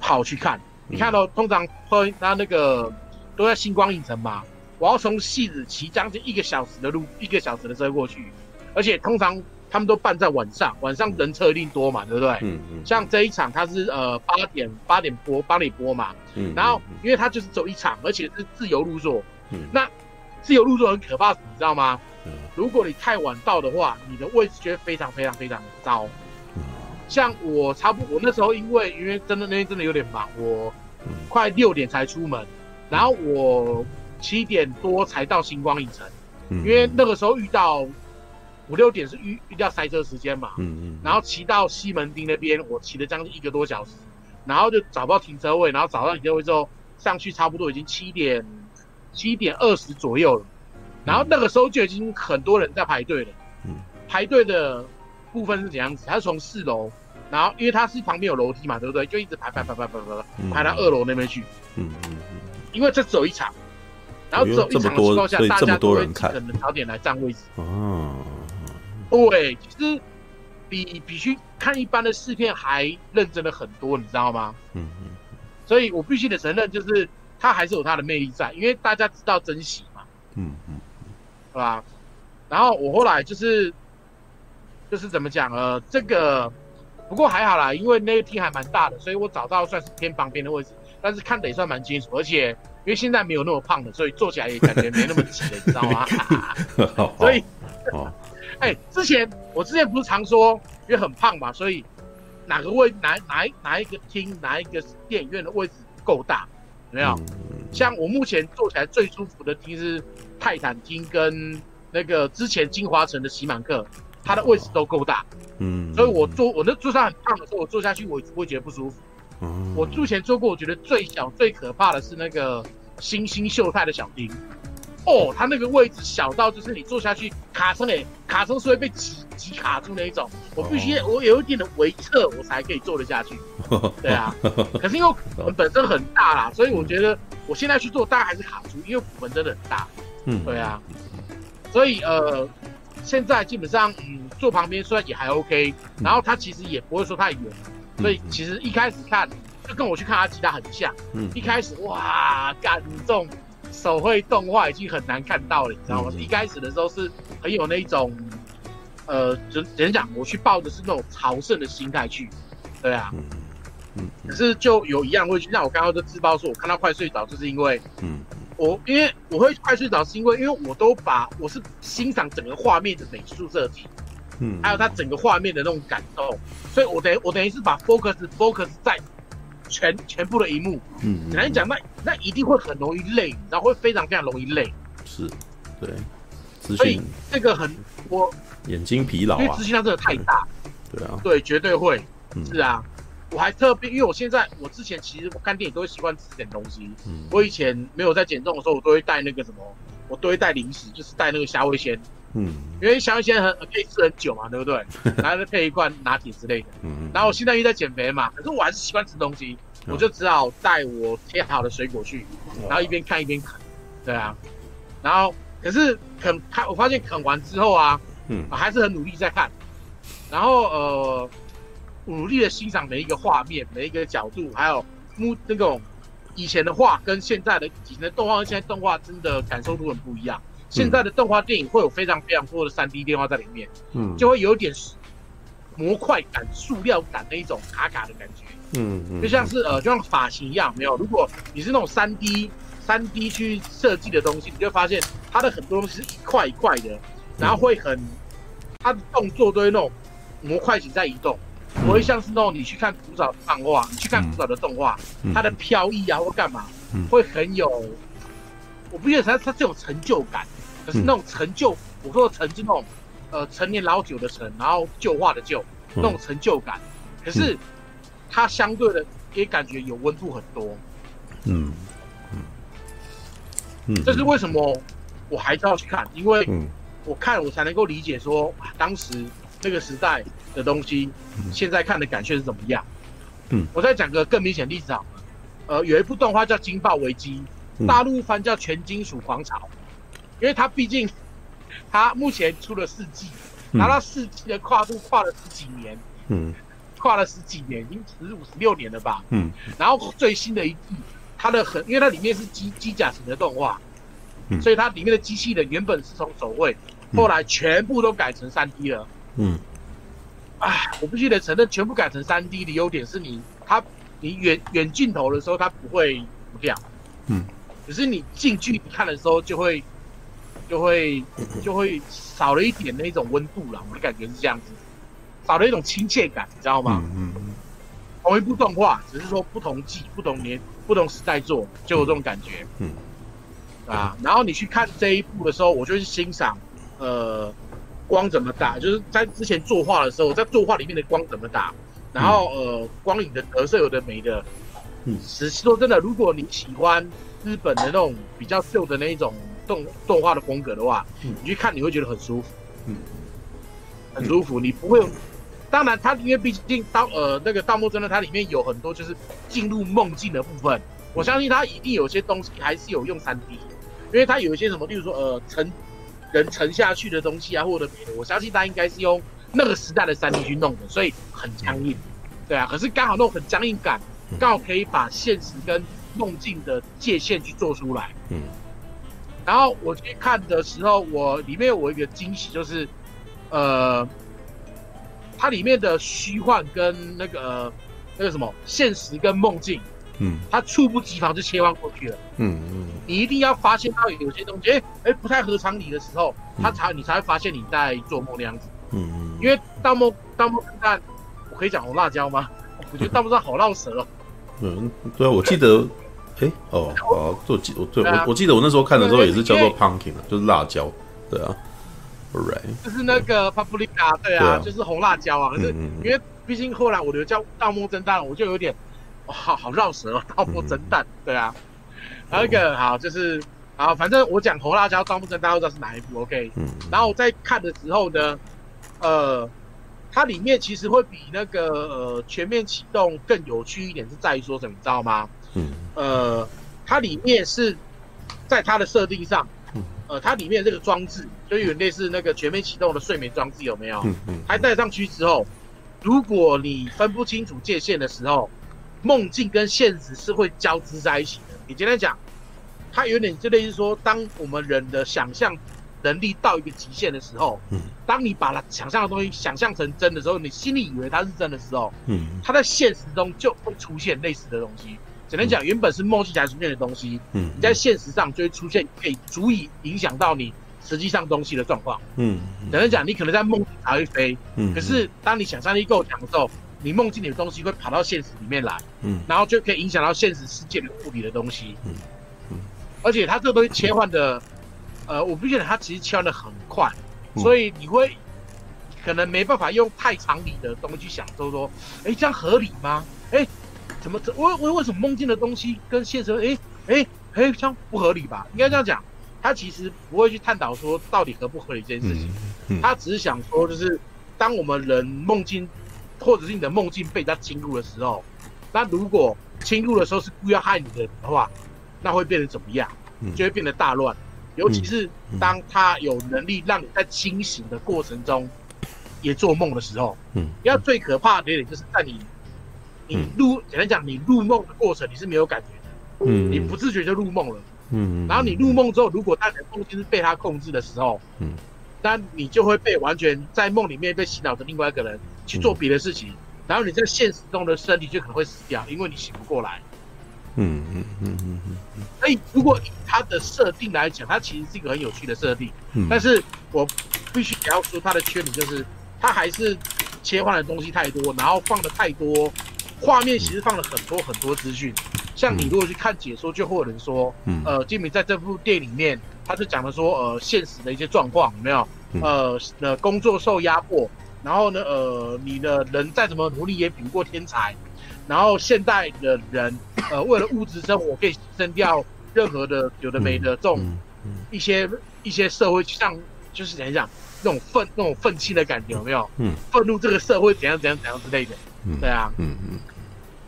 跑去看。嗯、你看到、哦、通常会他那个都在星光影城嘛，我要从戏子骑将近一个小时的路，一个小时的车过去，而且通常。他们都办在晚上，晚上人车一定多嘛，对不对？嗯嗯。像这一场，它是呃八点八点播，帮你播嘛。嗯。然后，因为它就是走一场，而且是自由入座。嗯。那自由入座很可怕，你知道吗？嗯。如果你太晚到的话，你的位置就会非常非常非常的糟。嗯。像我差不多，我那时候因为因为真的那天真的有点忙，我快六点才出门，然后我七点多才到星光影城。嗯。因为那个时候遇到。五六点是遇遇到塞车时间嘛，嗯嗯，然后骑到西门町那边，我骑了将近一个多小时，然后就找不到停车位，然后找到停车位之后上去，差不多已经七点七点二十左右了，然后那个时候就已经很多人在排队了，嗯，排队的部分是怎样子？他是从四楼，然后因为他是旁边有楼梯嘛，对不对？就一直排排排排排排排到二楼那边去，嗯嗯嗯，因为这走一场，然后走一场的情况下，大家都会可能早点来占位置，哦。对，其实比比去看一般的试片还认真了很多，你知道吗？嗯嗯。所以我必须得承认，就是他还是有他的魅力在，因为大家知道珍惜嘛。嗯嗯。是吧？然后我后来就是就是怎么讲呃，这个不过还好啦，因为那个厅还蛮大的，所以我找到算是偏旁边的位置，但是看得也算蛮清楚，而且因为现在没有那么胖的，所以坐起来也感觉没那么挤了，你知道吗？所以。哦哎、欸，之前我之前不是常说，因为很胖嘛，所以哪个位哪哪一哪一个厅哪一个电影院的位置够大，有没有？嗯、像我目前坐起来最舒服的厅是泰坦厅跟那个之前金华城的喜满客，它的位置都够大。嗯，所以我坐我那坐上很胖的时候，我坐下去我不会觉得不舒服。嗯，我之前坐过，我觉得最小最可怕的是那个星星秀泰的小厅。哦，它那个位置小到就是你坐下去卡车诶，卡车是会被挤挤卡住那一种，我必须我有一点的微侧我才可以坐得下去。对啊，可是因为我们本身很大啦，所以我觉得我现在去做大概还是卡住，因为我们真的很大。嗯，对啊，所以呃，现在基本上嗯坐旁边虽然也还 OK，然后它其实也不会说太远，所以其实一开始看就跟我去看阿吉他很像。嗯，一开始哇感动。手绘动画已经很难看到了，你知道吗？嗯、一开始的时候是很有那种，呃，怎怎讲？我去抱的是那种朝圣的心态去，对啊，嗯嗯，可是就有一样会去，像我刚刚就自爆说，我看到快睡着，就是因为，嗯，我因为我会快睡着，是因为因为我都把我是欣赏整个画面的美术设计，嗯，还有它整个画面的那种感动，所以我等于我等于是把 focus focus 在全全部的一幕，嗯，简单讲，那那一定会很容易累，然后会非常非常容易累，是，对，所以这个很我眼睛疲劳啊，因为资讯量真的太大，对啊，对，绝对会。是啊，我还特别，因为我现在我之前其实我看电影都会习惯吃点东西。嗯，我以前没有在减重的时候，我都会带那个什么，我都会带零食，就是带那个虾味先。嗯，因为虾味先很可以吃很久嘛，对不对？然后再配一罐拿铁之类的。嗯，然后我现在又在减肥嘛，可是我还是习惯吃东西，我就只好带我切好的水果去，然后一边看一边啃。对啊，然后可是啃看，我发现啃完之后啊，嗯，还是很努力在看，然后呃。努力的欣赏每一个画面，每一个角度，还有木那种以前的画跟现在的以前的动画，跟现在动画真的感受度很不一样。现在的动画电影会有非常非常多的三 D 电话在里面，嗯，就会有点模块感、塑料感的一种卡卡的感觉，嗯嗯，就像是呃，就像发型一样，没有。如果你是那种三 D 三 D 去设计的东西，你就会发现它的很多东西是一块一块的，然后会很它的动作都是那种模块型在移动。不会像是那种你去看古早的漫画，你去看古早的动画，嗯、它的飘逸啊或干嘛，嗯、会很有，我不觉得它它这种成就感，可是那种成就，嗯、我说的成是那种，呃，陈年老酒的陈，然后旧化的旧，那种成就感，可是它相对的也感觉有温度很多，嗯。嗯。嗯，这是为什么我还是要去看，因为我看我才能够理解说当时。那个时代的东西，现在看的感觉是怎么样？嗯，我再讲个更明显的例子好了。呃，有一部动画叫《惊爆危机》，大陆翻叫《全金属狂潮》，因为它毕竟它目前出了四季，拿到四季的跨度跨了十几年，嗯，跨了十几年，已经十五十六年了吧？嗯，然后最新的一季，它的很，因为它里面是机机甲型的动画，所以它里面的机器人原本是从手绘，后来全部都改成三 D 了。嗯，哎，我必须得承认，全部改成三 D 的优点是你，它，你远远镜头的时候它不会不亮，嗯，可是你近距离看的时候就会，就会就会少了一点那种温度了，我的感觉是这样子，少了一种亲切感，你知道吗？嗯嗯，同一部动画，只是说不同季、不同年、不同时代做，就有这种感觉，嗯，啊，然后你去看这一部的时候，我就去欣赏，呃。光怎么打？就是在之前作画的时候，在作画里面的光怎么打，然后呃，光影的折射有的没的。嗯，只是说真的，如果你喜欢日本的那种比较旧的那一种动动画的风格的话，嗯，你去看你会觉得很舒服，嗯，很舒服。你不会，当然它因为毕竟盗呃那个盗墓真的它里面有很多就是进入梦境的部分，我相信它一定有些东西还是有用三 D，因为它有一些什么，例如说呃沉。人沉下去的东西啊，或者别的，我相信它应该是用那个时代的三 D 去弄的，所以很僵硬，对啊。可是刚好那种很僵硬感，刚好可以把现实跟梦境的界限去做出来。嗯。然后我去看的时候，我里面有一个惊喜，就是呃，它里面的虚幻跟那个、呃、那个什么现实跟梦境。嗯，它猝不及防就切换过去了。嗯嗯，你一定要发现到有些东西，哎、欸、哎、欸、不太合常理的时候，它才你才会发现你在做梦那样子。嗯嗯，因为盗梦盗梦侦探，我可以讲红辣椒吗？我觉得盗梦侦探好绕舌哦。嗯，对啊，我记得，哎、欸、哦，好，我记我对、啊、我我记得我那时候看的时候也是叫做 pumpkin，就是辣椒，对啊，right，就是那个 paprika，对啊，就是红辣椒啊。可是因为毕竟后来我的叫盗墓侦探，我就有点。哇，好好绕舌哦，盗墓侦探，对啊，还有一个好就是，啊，反正我讲红辣椒盗墓侦探，大家都知道是哪一部，OK，嗯，然后我在看的时候呢，呃，它里面其实会比那个呃全面启动更有趣一点，是在于说什么，你知道吗？嗯，呃，它里面是在它的设定上，呃，它里面这个装置就有点类似那个全面启动的睡眠装置，有没有？嗯嗯，它戴上去之后，如果你分不清楚界限的时候。梦境跟现实是会交织在一起的。你今天讲，它有点就类似说，当我们人的想象能力到一个极限的时候，嗯，当你把它想象的东西想象成真的时候，你心里以为它是真的时候，嗯，它在现实中就会出现类似的东西。简单讲，原本是梦境才出现的东西，嗯，你在现实上就会出现可以足以影响到你实际上东西的状况，嗯，只能讲，你可能在梦里才会飞，嗯，可是当你想象力够强的时候。你梦境里的东西会跑到现实里面来，嗯，然后就可以影响到现实世界的物理的东西，嗯嗯，而且它这个东西切换的，呃，我不觉得它其实切换的很快，所以你会可能没办法用太常理的东西去想，就是说，哎，这样合理吗？哎，怎么这为为为什么梦境的东西跟现实，哎哎哎，这样不合理吧？应该这样讲，他其实不会去探讨说到底合不合理这件事情，他只是想说，就是当我们人梦境。或者是你的梦境被人家侵入的时候，那如果侵入的时候是故意要害你的人的话，那会变得怎么样？就会变得大乱。尤其是当他有能力让你在清醒的过程中也做梦的时候，嗯，要最可怕的一点就是在你你入简单讲，你入梦的过程你是没有感觉的，嗯，你不自觉就入梦了，嗯，然后你入梦之后，如果当你的梦境是被他控制的时候，嗯。那你就会被完全在梦里面被洗脑的另外一个人去做别的事情，嗯、然后你在现实中的身体就可能会死掉，因为你醒不过来。嗯嗯嗯嗯嗯。所以如果以它的设定来讲，它其实是一个很有趣的设定。嗯。但是我必须也要说它的缺点就是，它还是切换的东西太多，然后放的太多画面，其实放了很多很多资讯。像你如果去看解说，就会有人说，嗯、呃，金明在这部电影里面。他就讲了说，呃，现实的一些状况有没有？呃，呃，工作受压迫，然后呢，呃，你的人再怎么努力也比不过天才，然后现代的人，呃，为了物质生活可以牺牲掉任何的有的没的这种一些一些社会像就是怎样讲那种愤那种愤气的感觉有没有？嗯，愤怒这个社会怎样怎样怎样之类的，嗯对啊，嗯嗯，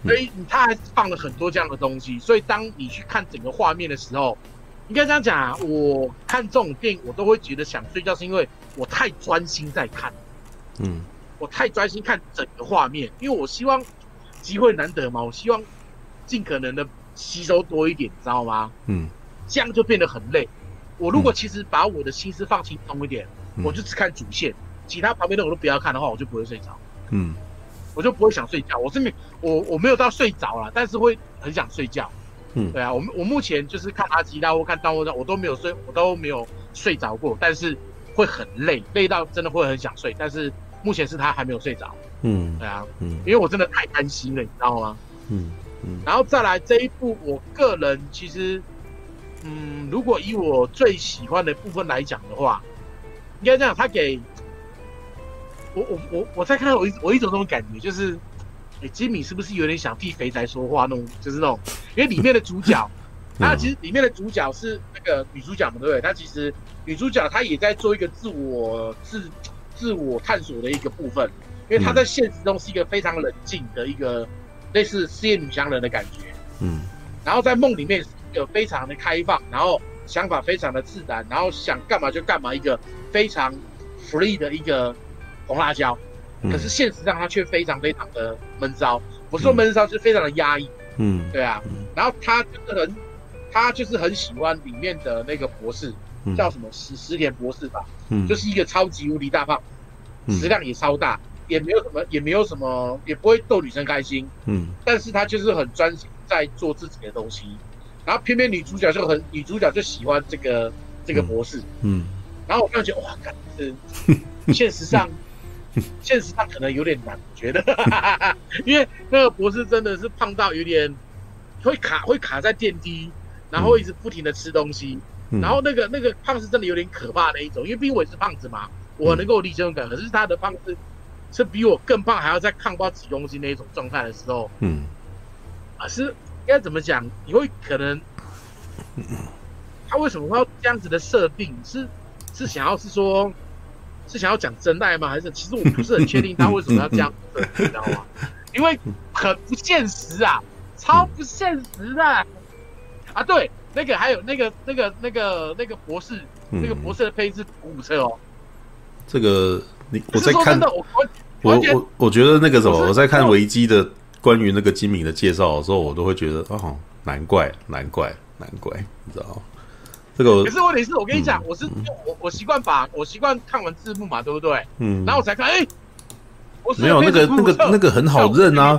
所以他还是放了很多这样的东西，所以当你去看整个画面的时候。应该这样讲啊，我看这种电影，我都会觉得想睡觉，是因为我太专心在看，嗯，我太专心看整个画面，因为我希望机会难得嘛，我希望尽可能的吸收多一点，你知道吗？嗯，这样就变得很累。我如果其实把我的心思放轻松一点，嗯、我就只看主线，其他旁边的我都不要看的话，我就不会睡着。嗯，我就不会想睡觉。我是没我我没有到睡着了，但是会很想睡觉。嗯，对啊，我我目前就是看阿基拉或看《盗墓者》，我都没有睡，我都没有睡着过，但是会很累，累到真的会很想睡。但是目前是他还没有睡着。嗯，对啊，嗯，因为我真的太贪心了，你知道吗？嗯嗯。然后再来这一部，我个人其实，嗯，如果以我最喜欢的部分来讲的话，应该这样，他给我我我我在看到我一我一种这种感觉就是。哎，吉米是不是有点想替肥宅说话那种？就是那种，因为里面的主角，他其实里面的主角是那个女主角嘛，对不对？她其实女主角她也在做一个自我自自我探索的一个部分，因为她在现实中是一个非常冷静的一个类似事业女强人的感觉，嗯，然后在梦里面是一个非常的开放，然后想法非常的自然，然后想干嘛就干嘛，一个非常 free 的一个红辣椒。可是现实上他却非常非常的闷骚，不是说闷骚，是非常的压抑。嗯，对啊。然后他就是很，他就是很喜欢里面的那个博士，叫什么石石田博士吧。嗯，就是一个超级无敌大胖，食量也超大，也没有什么，也没有什么，也不会逗女生开心。嗯，但是他就是很专心在做自己的东西。然后偏偏女主角就很，女主角就喜欢这个这个博士。嗯，然后我就觉得哇，感觉现实上。现实上可能有点难，我觉得，因为那个博士真的是胖到有点会卡，会卡在电梯，然后一直不停的吃东西，嗯、然后那个那个胖是真的有点可怕的一种，因为毕竟我也是胖子嘛，我能够理解这种感觉，可是他的胖是是比我更胖，还要再抗爆几公斤那一种状态的时候，嗯，啊是应该怎么讲？你会可能，他为什么会要这样子的设定？是是想要是说？是想要讲真爱吗？还是其实我不是很确定他为什么要这样子，你知道吗？因为很不现实啊，超不现实的啊！对，那个还有那个那个那个那个博士，那个博士的配置普普车哦。这个你我在看，我我我我觉得那个什么，我在看维基的关于那个金敏的介绍的时候，我都会觉得哦，难怪难怪难怪，你知道吗？这个。可是问题是我跟你讲，我是我我习惯把我习惯看完字幕嘛，对不对？嗯。然后我才看，哎，没有那个那个那个很好认啊，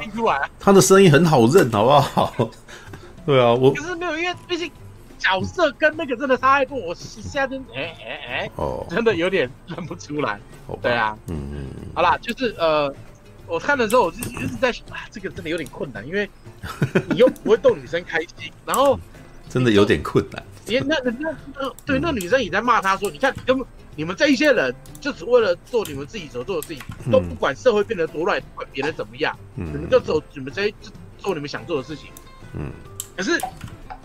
他的声音很好认，好不好？对啊，我可是没有，因为毕竟角色跟那个真的差太多，我现在真哎哎哎，哦，真的有点认不出来。对啊，嗯嗯。好啦，就是呃。我看的时候，我就一直在想啊，这个真的有点困难，因为你又不会逗女生开心，然后真的有点困难。连那那那那对那女生也在骂他说：“你看，你根本你们这一些人就只为了做你们自己所做的事情，都不管社会变得多乱，不管别人怎么样，你们就走你们这些做你们想做的事情。”嗯。可是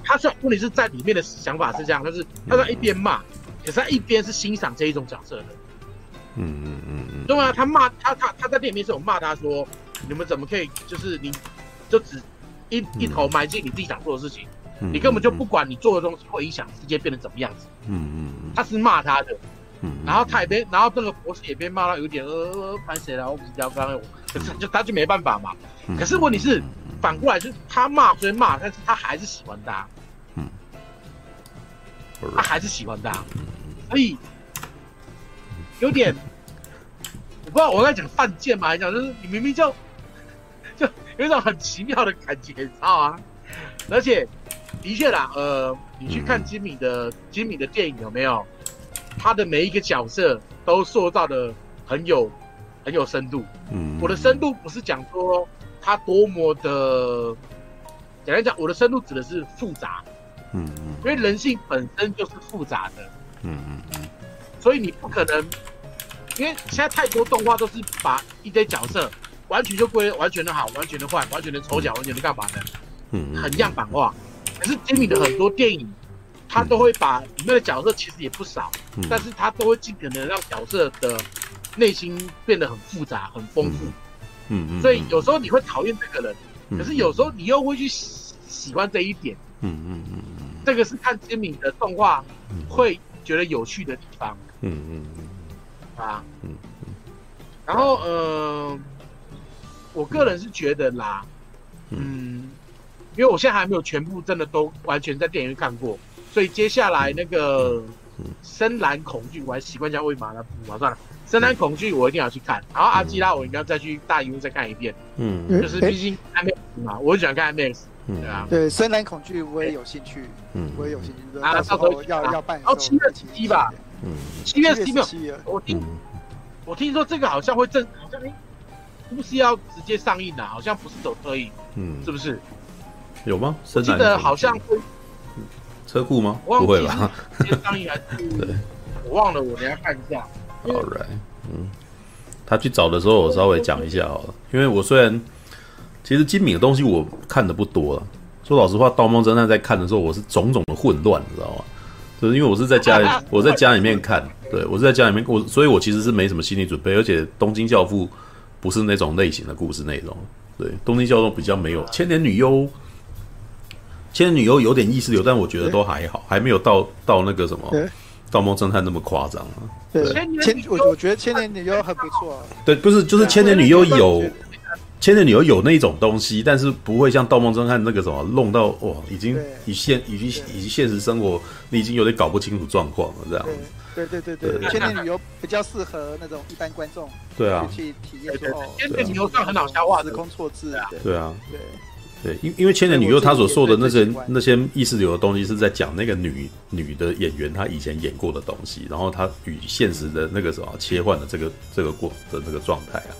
他虽然问题是在里面的想法是这样，但是他在一边骂，可是他一边是欣赏这一种角色的。嗯嗯嗯嗯，对啊，他骂他他他在店里面是有骂他说，你们怎么可以就是你，就只一一头埋进你自己想做的事情，你根本就不管你做的东西会影响世界变得怎么样子。嗯嗯嗯，他是骂他的，嗯，然后他也被，然后这个博士也被骂到有点呃烦谁了，我不知道刚刚，可是就他就没办法嘛。可是问题是反过来就是他骂虽然骂，但是他还是喜欢他，嗯，他还是喜欢他，所以。有点，我不知道我在讲犯贱嘛，还是讲就是你明明就就有一种很奇妙的感觉，你知道吗？而且的确啦，呃，你去看吉米的吉米的电影有没有？他的每一个角色都塑造的很有很有深度。嗯，我的深度不是讲说他多么的，简单讲，我的深度指的是复杂。嗯嗯，因为人性本身就是复杂的。嗯嗯嗯，所以你不可能。因为现在太多动画都是把一堆角色完全就归完全的好，完全的坏，完全的丑角，完全的干嘛的，嗯，很样板化。可是金敏的很多电影，他都会把里面的角色其实也不少，但是他都会尽可能让角色的内心变得很复杂、很丰富。嗯嗯。所以有时候你会讨厌这个人，可是有时候你又会去喜喜欢这一点。嗯嗯嗯嗯。这个是看金敏的动画会觉得有趣的地方。嗯嗯嗯。啊，嗯嗯，然后呃，我个人是觉得啦，嗯，因为我现在还没有全部真的都完全在电影院看过，所以接下来那个深蓝恐惧，我还习惯叫喂马拉布嘛，算了，深蓝恐惧我一定要去看，然后阿基拉我应该再去大荧幕再看一遍，嗯，就是毕竟 IMAX 嘛，我喜欢看 IMAX，对啊，对，深蓝恐惧我也有兴趣，嗯，我也有兴趣，啊，到时候要要办，哦，七月七吧。嗯，七月十七没有，我听，我听说这个好像会正，好像哎，不是要直接上映的，好像不是走特映，嗯，是不是？有吗？我记得好像会，车库吗？不会吧？对，我忘了，我等下看一下。All right，嗯，他去找的时候，我稍微讲一下好了，因为我虽然其实金敏的东西我看的不多了，说老实话，《盗梦侦探》在看的时候，我是种种的混乱，你知道吗？就是因为我是在家里，我在家里面看，对，我是在家里面，我所以，我其实是没什么心理准备，而且《东京教父》不是那种类型的故事内容，对，《东京教父》比较没有《千年女优》，《千年女优》有点意识流，但我觉得都还好，还没有到到那个什么《盗梦侦探》那么夸张啊。对，千我我觉得《千年女优》很不错啊。对，不是，就是《千年女优》有。千年女优有那一种东西，但是不会像《盗梦侦探》那个什么弄到哇，已经以现已经以现实生活，你已经有点搞不清楚状况了这样。对对对对，千年女优比较适合那种一般观众对啊去体验说，千年女优算很好消化，时空错字啊。对啊，对对，因因为千年女优她所说的那些那些意识流的东西是在讲那个女女的演员她以前演过的东西，然后她与现实的那个什么切换的这个这个过的那个状态啊。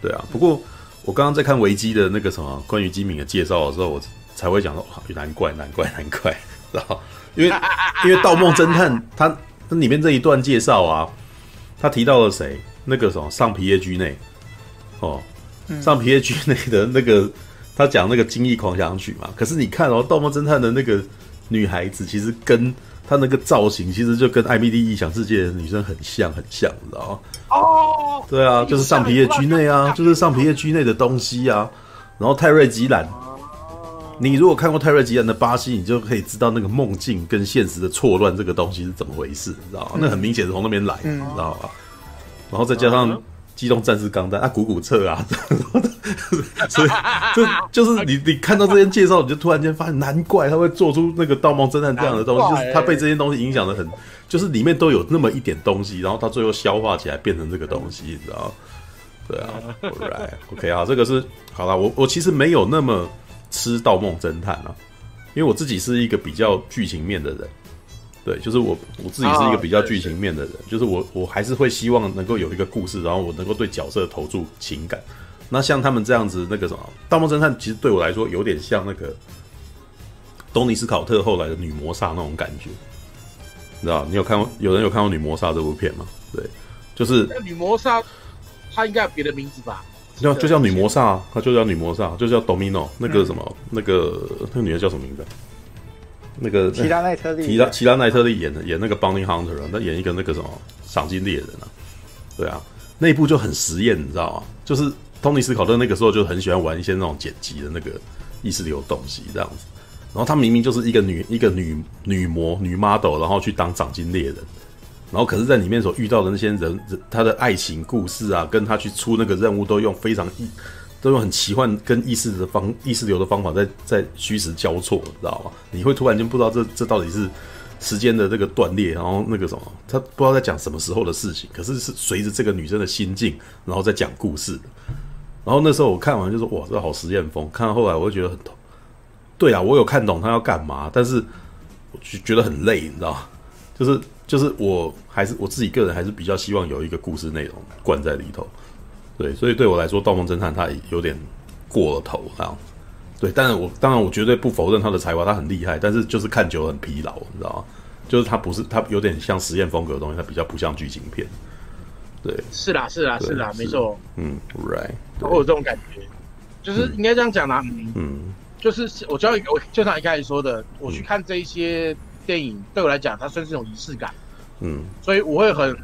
对啊，不过。我刚刚在看维基的那个什么关于金敏的介绍的时候，我才会讲说，难怪难怪难怪，知道？因为因为《盗梦侦探》它它里面这一段介绍啊，他提到了谁？那个什么上皮耶居内哦，上皮耶居内的那个他讲那个《惊异狂想曲》嘛。可是你看哦，《盗梦侦探》的那个女孩子其实跟她那个造型，其实就跟《艾米丽异想世界》的女生很像很像，你知道吗？哦，对啊，就是上皮叶居内啊，就是上皮叶居内的东西啊。然后泰瑞吉兰，你如果看过泰瑞吉兰的巴西，你就可以知道那个梦境跟现实的错乱这个东西是怎么回事，你知道吗？那很明显是从那边来，你知道吧？然后再加上机动战士钢弹啊，古古彻啊，所以就就是你你看到这些介绍，你就突然间发现，难怪他会做出那个《盗梦侦探》这样的东西，就是他被这些东西影响的很，就是里面都有那么一点东西，然后他最后消化起来变成这个东西，你知道？对啊，Alright，OK 啊，这个是好了，我我其实没有那么吃《盗梦侦探》啊，因为我自己是一个比较剧情面的人。对，就是我我自己是一个比较剧情面的人，哦、就是我我还是会希望能够有一个故事，然后我能够对角色投注情感。那像他们这样子，那个什么《盗梦侦探》，其实对我来说有点像那个东尼斯考特后来的女魔煞那种感觉，你知道？你有看过？有人有看过女魔煞这部片吗？对，就是女魔煞，她应该有别的名字吧？叫就叫女魔煞，她就叫女魔煞，就叫 Domino。那个什么，嗯、那个那个女的叫什么名字？那个提拉奈特利，奇拉奇拉奈特利演的演那个 Bounty Hunter，他演一个那个什么赏金猎人啊，对啊，那一部就很实验，你知道吗？就是托尼斯考特那个时候就很喜欢玩一些那种剪辑的那个意识流东西这样子，然后他明明就是一个女一个女女模女 model，然后去当赏金猎人，然后可是在里面所遇到的那些人人他的爱情故事啊，跟他去出那个任务都用非常一。都用很奇幻跟意识的方意识流的方法在在虚实交错，知道吗？你会突然间不知道这这到底是时间的这个断裂，然后那个什么，他不知道在讲什么时候的事情，可是是随着这个女生的心境，然后在讲故事。然后那时候我看完就说：“哇，这好实验风！”看到后来我就觉得很痛。对啊，我有看懂他要干嘛，但是我就觉得很累，你知道吗？就是就是我还是我自己个人还是比较希望有一个故事内容灌在里头。对，所以对我来说，《盗梦侦探》他有点过了头这样。对，但是我当然我绝对不否认他的才华，他很厉害。但是就是看久了很疲劳，你知道吗？就是他不是他有点像实验风格的东西，他比较不像剧情片。对，是啦，是啦，是啦，没错。嗯，right，我有这种感觉，就是应该这样讲啦。嗯，嗯就是我就要我就像一开始说的，我去看这一些电影，对我来讲，它算是一种仪式感。嗯，所以我会很。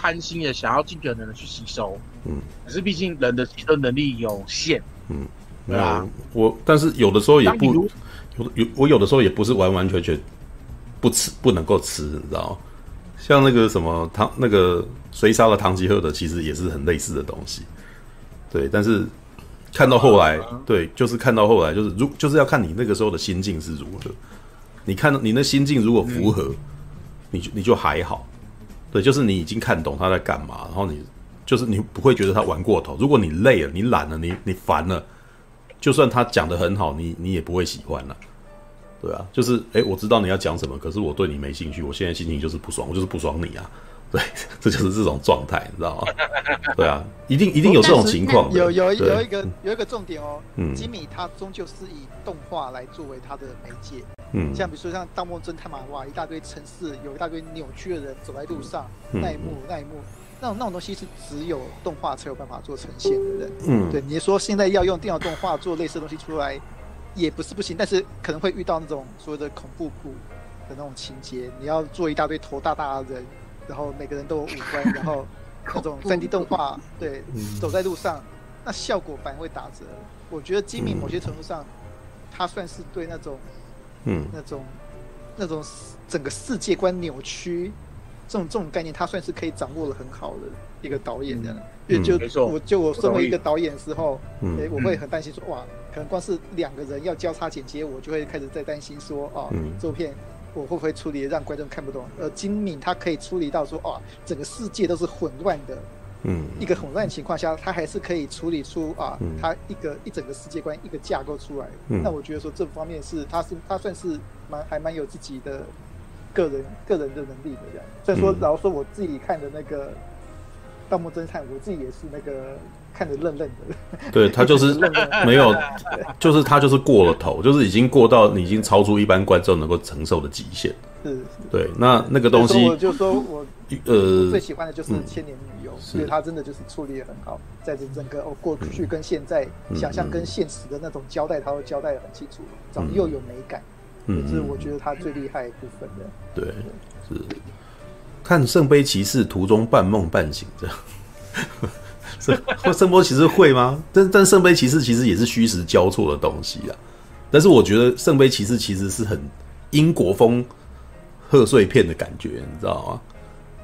贪心的想要尽可能的去吸收，嗯，可是毕竟人的吸收能力有限，嗯，对啊，我但是有的时候也不有有我有的时候也不是完完全全不吃不能够吃，你知道吗？像那个什么唐那个谁杀了唐吉诃德，其实也是很类似的东西，对，但是看到后来，啊、对，就是看到后来，就是如就是要看你那个时候的心境是如何，你看你那心境如果符合，嗯、你就你就还好。对，就是你已经看懂他在干嘛，然后你就是你不会觉得他玩过头。如果你累了，你懒了，你你烦了，就算他讲的很好，你你也不会喜欢了。对啊，就是诶，我知道你要讲什么，可是我对你没兴趣，我现在心情就是不爽，我就是不爽你啊。对，这就是这种状态，你知道吗？对啊，一定一定有这种情况。有有有一个有一个重点哦，嗯，吉米他终究是以动画来作为他的媒介。嗯，像比如说像《盗梦侦探》嘛，哇，一大堆城市，有一大堆扭曲的人走在路上，嗯、那一幕那一幕，那种那种东西是只有动画才有办法做呈现的人。嗯，对，你说现在要用电脑动画做类似的东西出来，也不是不行，但是可能会遇到那种所谓的恐怖谷的那种情节，你要做一大堆头大大的人，然后每个人都有五官，然后那种 3D 动画，对，走在路上，那效果反而会打折。我觉得吉米某些程度上，它算是对那种。嗯，那种那种整个世界观扭曲，这种这种概念，他算是可以掌握的很好的一个导演的。因为就我就我身为一个导演的时候，哎，我会很担心说，哇，可能光是两个人要交叉剪接，我就会开始在担心说，啊，这部片我会不会处理让观众看不懂？而金敏他可以处理到说，啊，整个世界都是混乱的。嗯，一个混乱情况下，他还是可以处理出啊，他一个一整个世界观一个架构出来。嗯，那我觉得说这方面是他是他算是蛮还蛮有自己的个人个人的能力的这样。所以说，然后说我自己看的那个《盗墓侦探》，我自己也是那个。看着愣愣的，对他就是 没有，就是他就是过了头，就是已经过到你已经超出一般观众能够承受的极限。是，对，那那个东西，我就说我呃最喜欢的就是《千年女优》，因为他真的就是处理得很好，在这整个哦过去跟现在想象跟现实的那种交代，他都交代的很清楚，长得又有美感，嗯，这是我觉得他最厉害的部分的。对，是看圣杯骑士途中半梦半醒这样。圣波骑士会吗？但但圣杯骑士其实也是虚实交错的东西啊。但是我觉得圣杯骑士其实是很英国风贺岁片的感觉，你知道吗？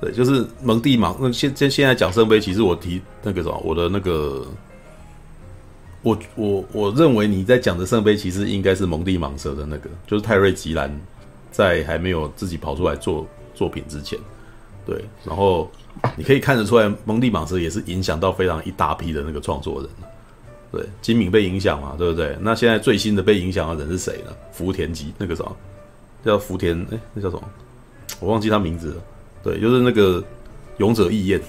对，就是蒙蒂芒。那现现现在讲圣杯骑士，我提那个什么，我的那个，我我我认为你在讲的圣杯骑士应该是蒙蒂蟒蛇的那个，就是泰瑞吉兰在还没有自己跑出来做作品之前，对，然后你可以看得出来，蒙蒂蟒蛇也是影响到非常一大批的那个创作人。对，金敏被影响嘛，对不对？那现在最新的被影响的人是谁呢？福田吉那个什么叫福田？哎，那叫什么？我忘记他名字了。对，就是那个勇者义彦。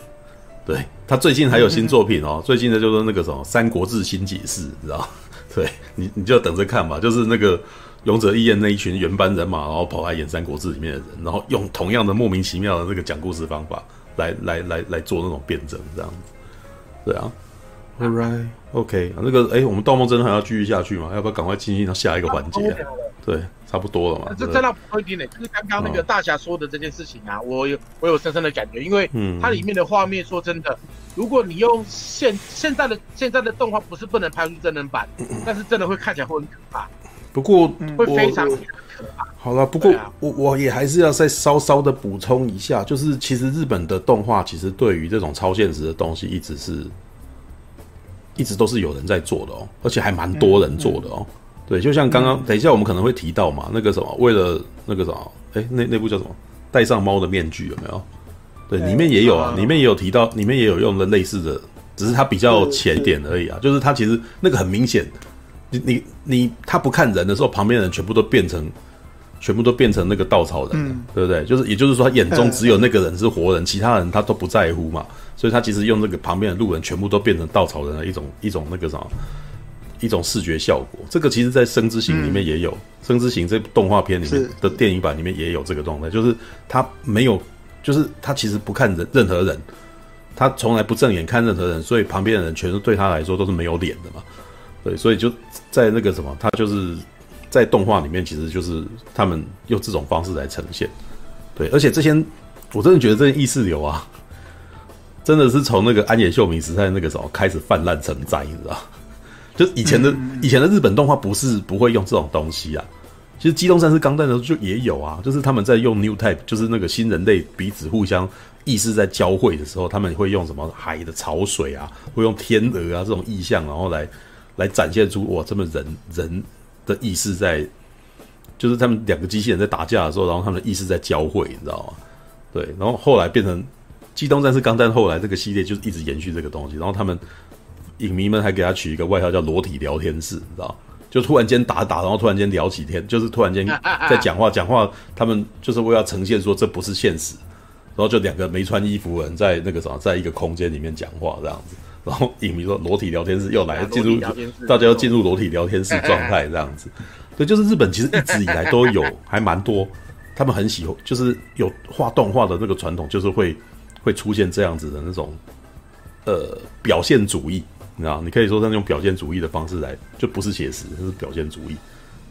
对，他最近还有新作品哦，最近的就是那个什么《三国志新解释》，你知道？对你，你就等着看吧。就是那个勇者义彦那一群原班人马，然后跑来演《三国志》里面的人，然后用同样的莫名其妙的那个讲故事方法来来来来做那种辩证，这样子。对啊。All right, OK，那个，哎，我们盗梦真的还要继续下去吗？要不要赶快进行到下一个环节？啊？对，差不多了嘛。这再让补充一点点，就是刚刚那个大侠说的这件事情啊，哦、我有我有深深的感觉，因为它里面的画面，说真的，如果你用现现在的现在的动画，不是不能拍出真人版，但是真的会看起来会很可怕。不过会非常可怕。好了，不过我我也还是要再稍稍的补充一下，就是其实日本的动画其实对于这种超现实的东西，一直是。一直都是有人在做的哦，而且还蛮多人做的哦。对，就像刚刚，等一下我们可能会提到嘛，那个什么，为了那个什么，哎，那那部叫什么？戴上猫的面具有没有？对，里面也有啊，里面也有提到，里面也有用的类似的，只是它比较浅一点而已啊。就是它其实那个很明显，你你你，他不看人的时候，旁边的人全部都变成，全部都变成那个稻草人，对不对？就是也就是说，他眼中只有那个人是活人，其他人他都不在乎嘛。所以他其实用这个旁边的路人全部都变成稻草人的一种一种那个什么一种视觉效果。这个其实，在《生之行》里面也有，嗯《声之行》这部动画片里面的电影版里面也有这个状态，就是他没有，就是他其实不看人任何人，他从来不正眼看任何人，所以旁边的人全都对他来说都是没有脸的嘛。对，所以就在那个什么，他就是在动画里面，其实就是他们用这种方式来呈现。对，而且这些我真的觉得这些意识流啊。真的是从那个安野秀明时代那个时候开始泛滥成灾，你知道？就以前的、嗯、以前的日本动画不是不会用这种东西啊。其实《机动战士钢弹》的时候就也有啊，就是他们在用 New Type，就是那个新人类彼此互相意识在交汇的时候，他们会用什么海的潮水啊，会用天鹅啊这种意象，然后来来展现出哇，这么人人的意识在，就是他们两个机器人在打架的时候，然后他们的意识在交汇，你知道吗？对，然后后来变成。机动战士钢弹后来这个系列就是一直延续这个东西，然后他们影迷们还给他取一个外号叫“裸体聊天室”，你知道？就突然间打打，然后突然间聊几天，就是突然间在讲话讲话，他们就是为了呈现说这不是现实，然后就两个没穿衣服的人在那个什么，在一个空间里面讲话这样子，然后影迷说“裸体聊天室”又来进入，大家要进入裸体聊天室状态这样子，对，就是日本其实一直以来都有还蛮多，他们很喜欢，就是有画动画的那个传统，就是会。会出现这样子的那种，呃，表现主义，你知道？你可以说是用表现主义的方式来，就不是写实，是表现主义。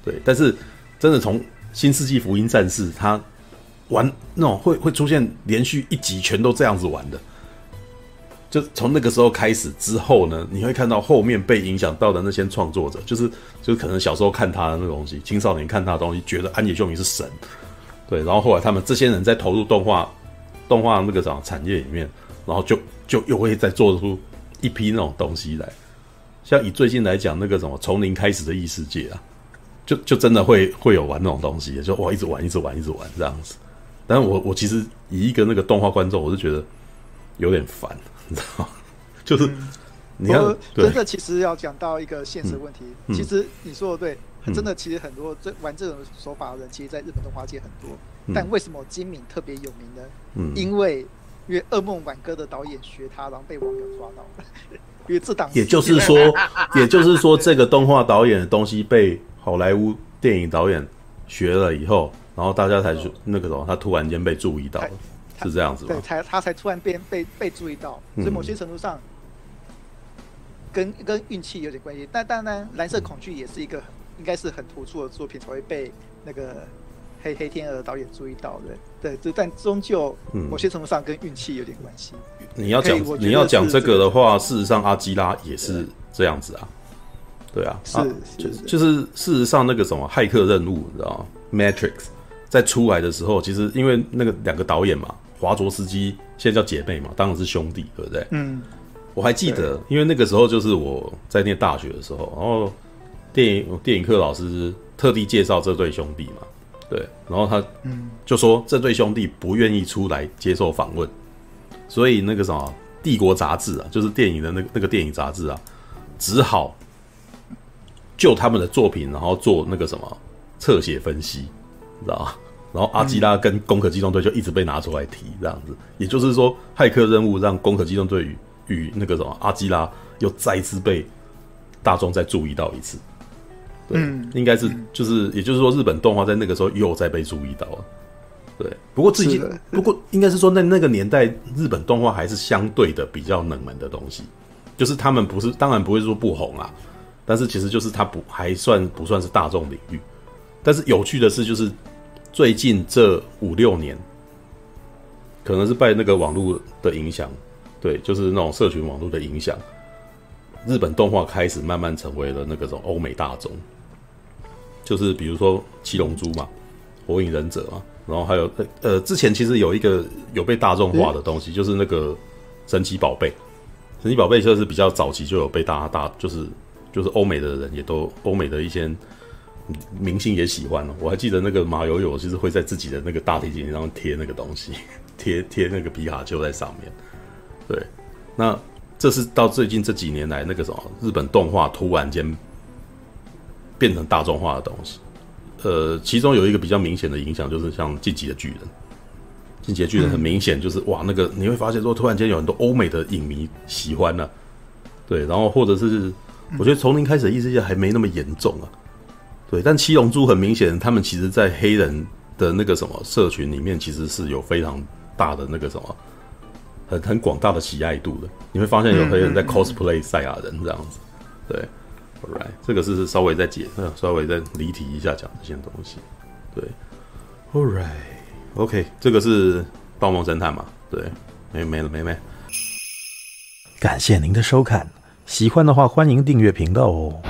对，但是真的从《新世纪福音战士》他玩那种会会出现连续一集全都这样子玩的，就从那个时候开始之后呢，你会看到后面被影响到的那些创作者，就是就是可能小时候看他的那东西，青少年看他的东西，觉得安野秀明是神，对，然后后来他们这些人在投入动画。动画那个什么产业里面，然后就就又会再做出一批那种东西来，像以最近来讲那个什么从零开始的异世界啊，就就真的会会有玩那种东西，就哇一直玩一直玩一直玩这样子。但是我我其实以一个那个动画观众，我是觉得有点烦，你知道吗？就是你要，真的其实要讲到一个现实问题，嗯、其实你说的对，嗯、真的其实很多这玩这种手法的人，其实在日本动画界很多。但为什么金敏特别有名呢？嗯，因为因为《噩梦挽歌》的导演学他，然后被网友抓到了。因为这档，也就是说，也就是说，这个动画导演的东西被好莱坞电影导演学了以后，然后大家才说那个什么，他突然间被注意到了，是这样子吗？对，才他才突然变被被注意到，所以某些程度上跟跟运气有点关系。但当然，《蓝色恐惧》也是一个应该是很突出的作品，才会被那个。黑黑天鹅导演注意到的，对，这但终究某些程度上跟运气有点关系。你要讲你要讲这个的话，事实上阿基拉也是这样子啊，对啊，是就就是事实上那个什么骇客任务，你知道吗？Matrix 在出来的时候，其实因为那个两个导演嘛，华卓斯基现在叫姐妹嘛，当然是兄弟，对不对？嗯，我还记得，因为那个时候就是我在念大学的时候，然后电影电影课老师特地介绍这对兄弟嘛，对，然后他就说这对兄弟不愿意出来接受访问，所以那个什么帝国杂志啊，就是电影的那个那个电影杂志啊，只好就他们的作品，然后做那个什么侧写分析，你知道吗？然后阿基拉跟攻壳机动队就一直被拿出来提，这样子，也就是说，骇客任务让攻壳机动队与与那个什么阿基拉又再次被大众再注意到一次。对，嗯、应该是就是，也就是说，日本动画在那个时候又在被注意到了。对，不过最近，不过应该是说，在那个年代，日本动画还是相对的比较冷门的东西，就是他们不是，当然不会说不红啊，但是其实就是它不还算不算是大众领域。但是有趣的是，就是。最近这五六年，可能是拜那个网络的影响，对，就是那种社群网络的影响，日本动画开始慢慢成为了那个种欧美大众，就是比如说《七龙珠》嘛，《火影忍者》嘛，然后还有呃，之前其实有一个有被大众化的东西，就是那个神奇宝贝，神奇宝贝就是比较早期就有被大家大，就是就是欧美的人也都欧美的一些。明星也喜欢了，我还记得那个马友友，就是会在自己的那个大提琴上贴那个东西，贴贴那个皮卡丘在上面。对，那这是到最近这几年来那个什么日本动画突然间变成大众化的东西。呃，其中有一个比较明显的影响，就是像《进击的巨人》，《进击的巨人》很明显就是、嗯、哇，那个你会发现说，突然间有很多欧美的影迷喜欢了、啊。对，然后或者是我觉得从零开始的异世界还没那么严重啊。对，但七龙珠很明显，他们其实，在黑人的那个什么社群里面，其实是有非常大的那个什么，很很广大的喜爱度的。你会发现有黑人在 cosplay 赛亚人这样子。对，Alright，这个是稍微再解，稍微再离题一下讲这些东西。对，All right，OK，这个是《盗梦侦探》嘛？对，没没了没没。感谢您的收看，喜欢的话欢迎订阅频道哦。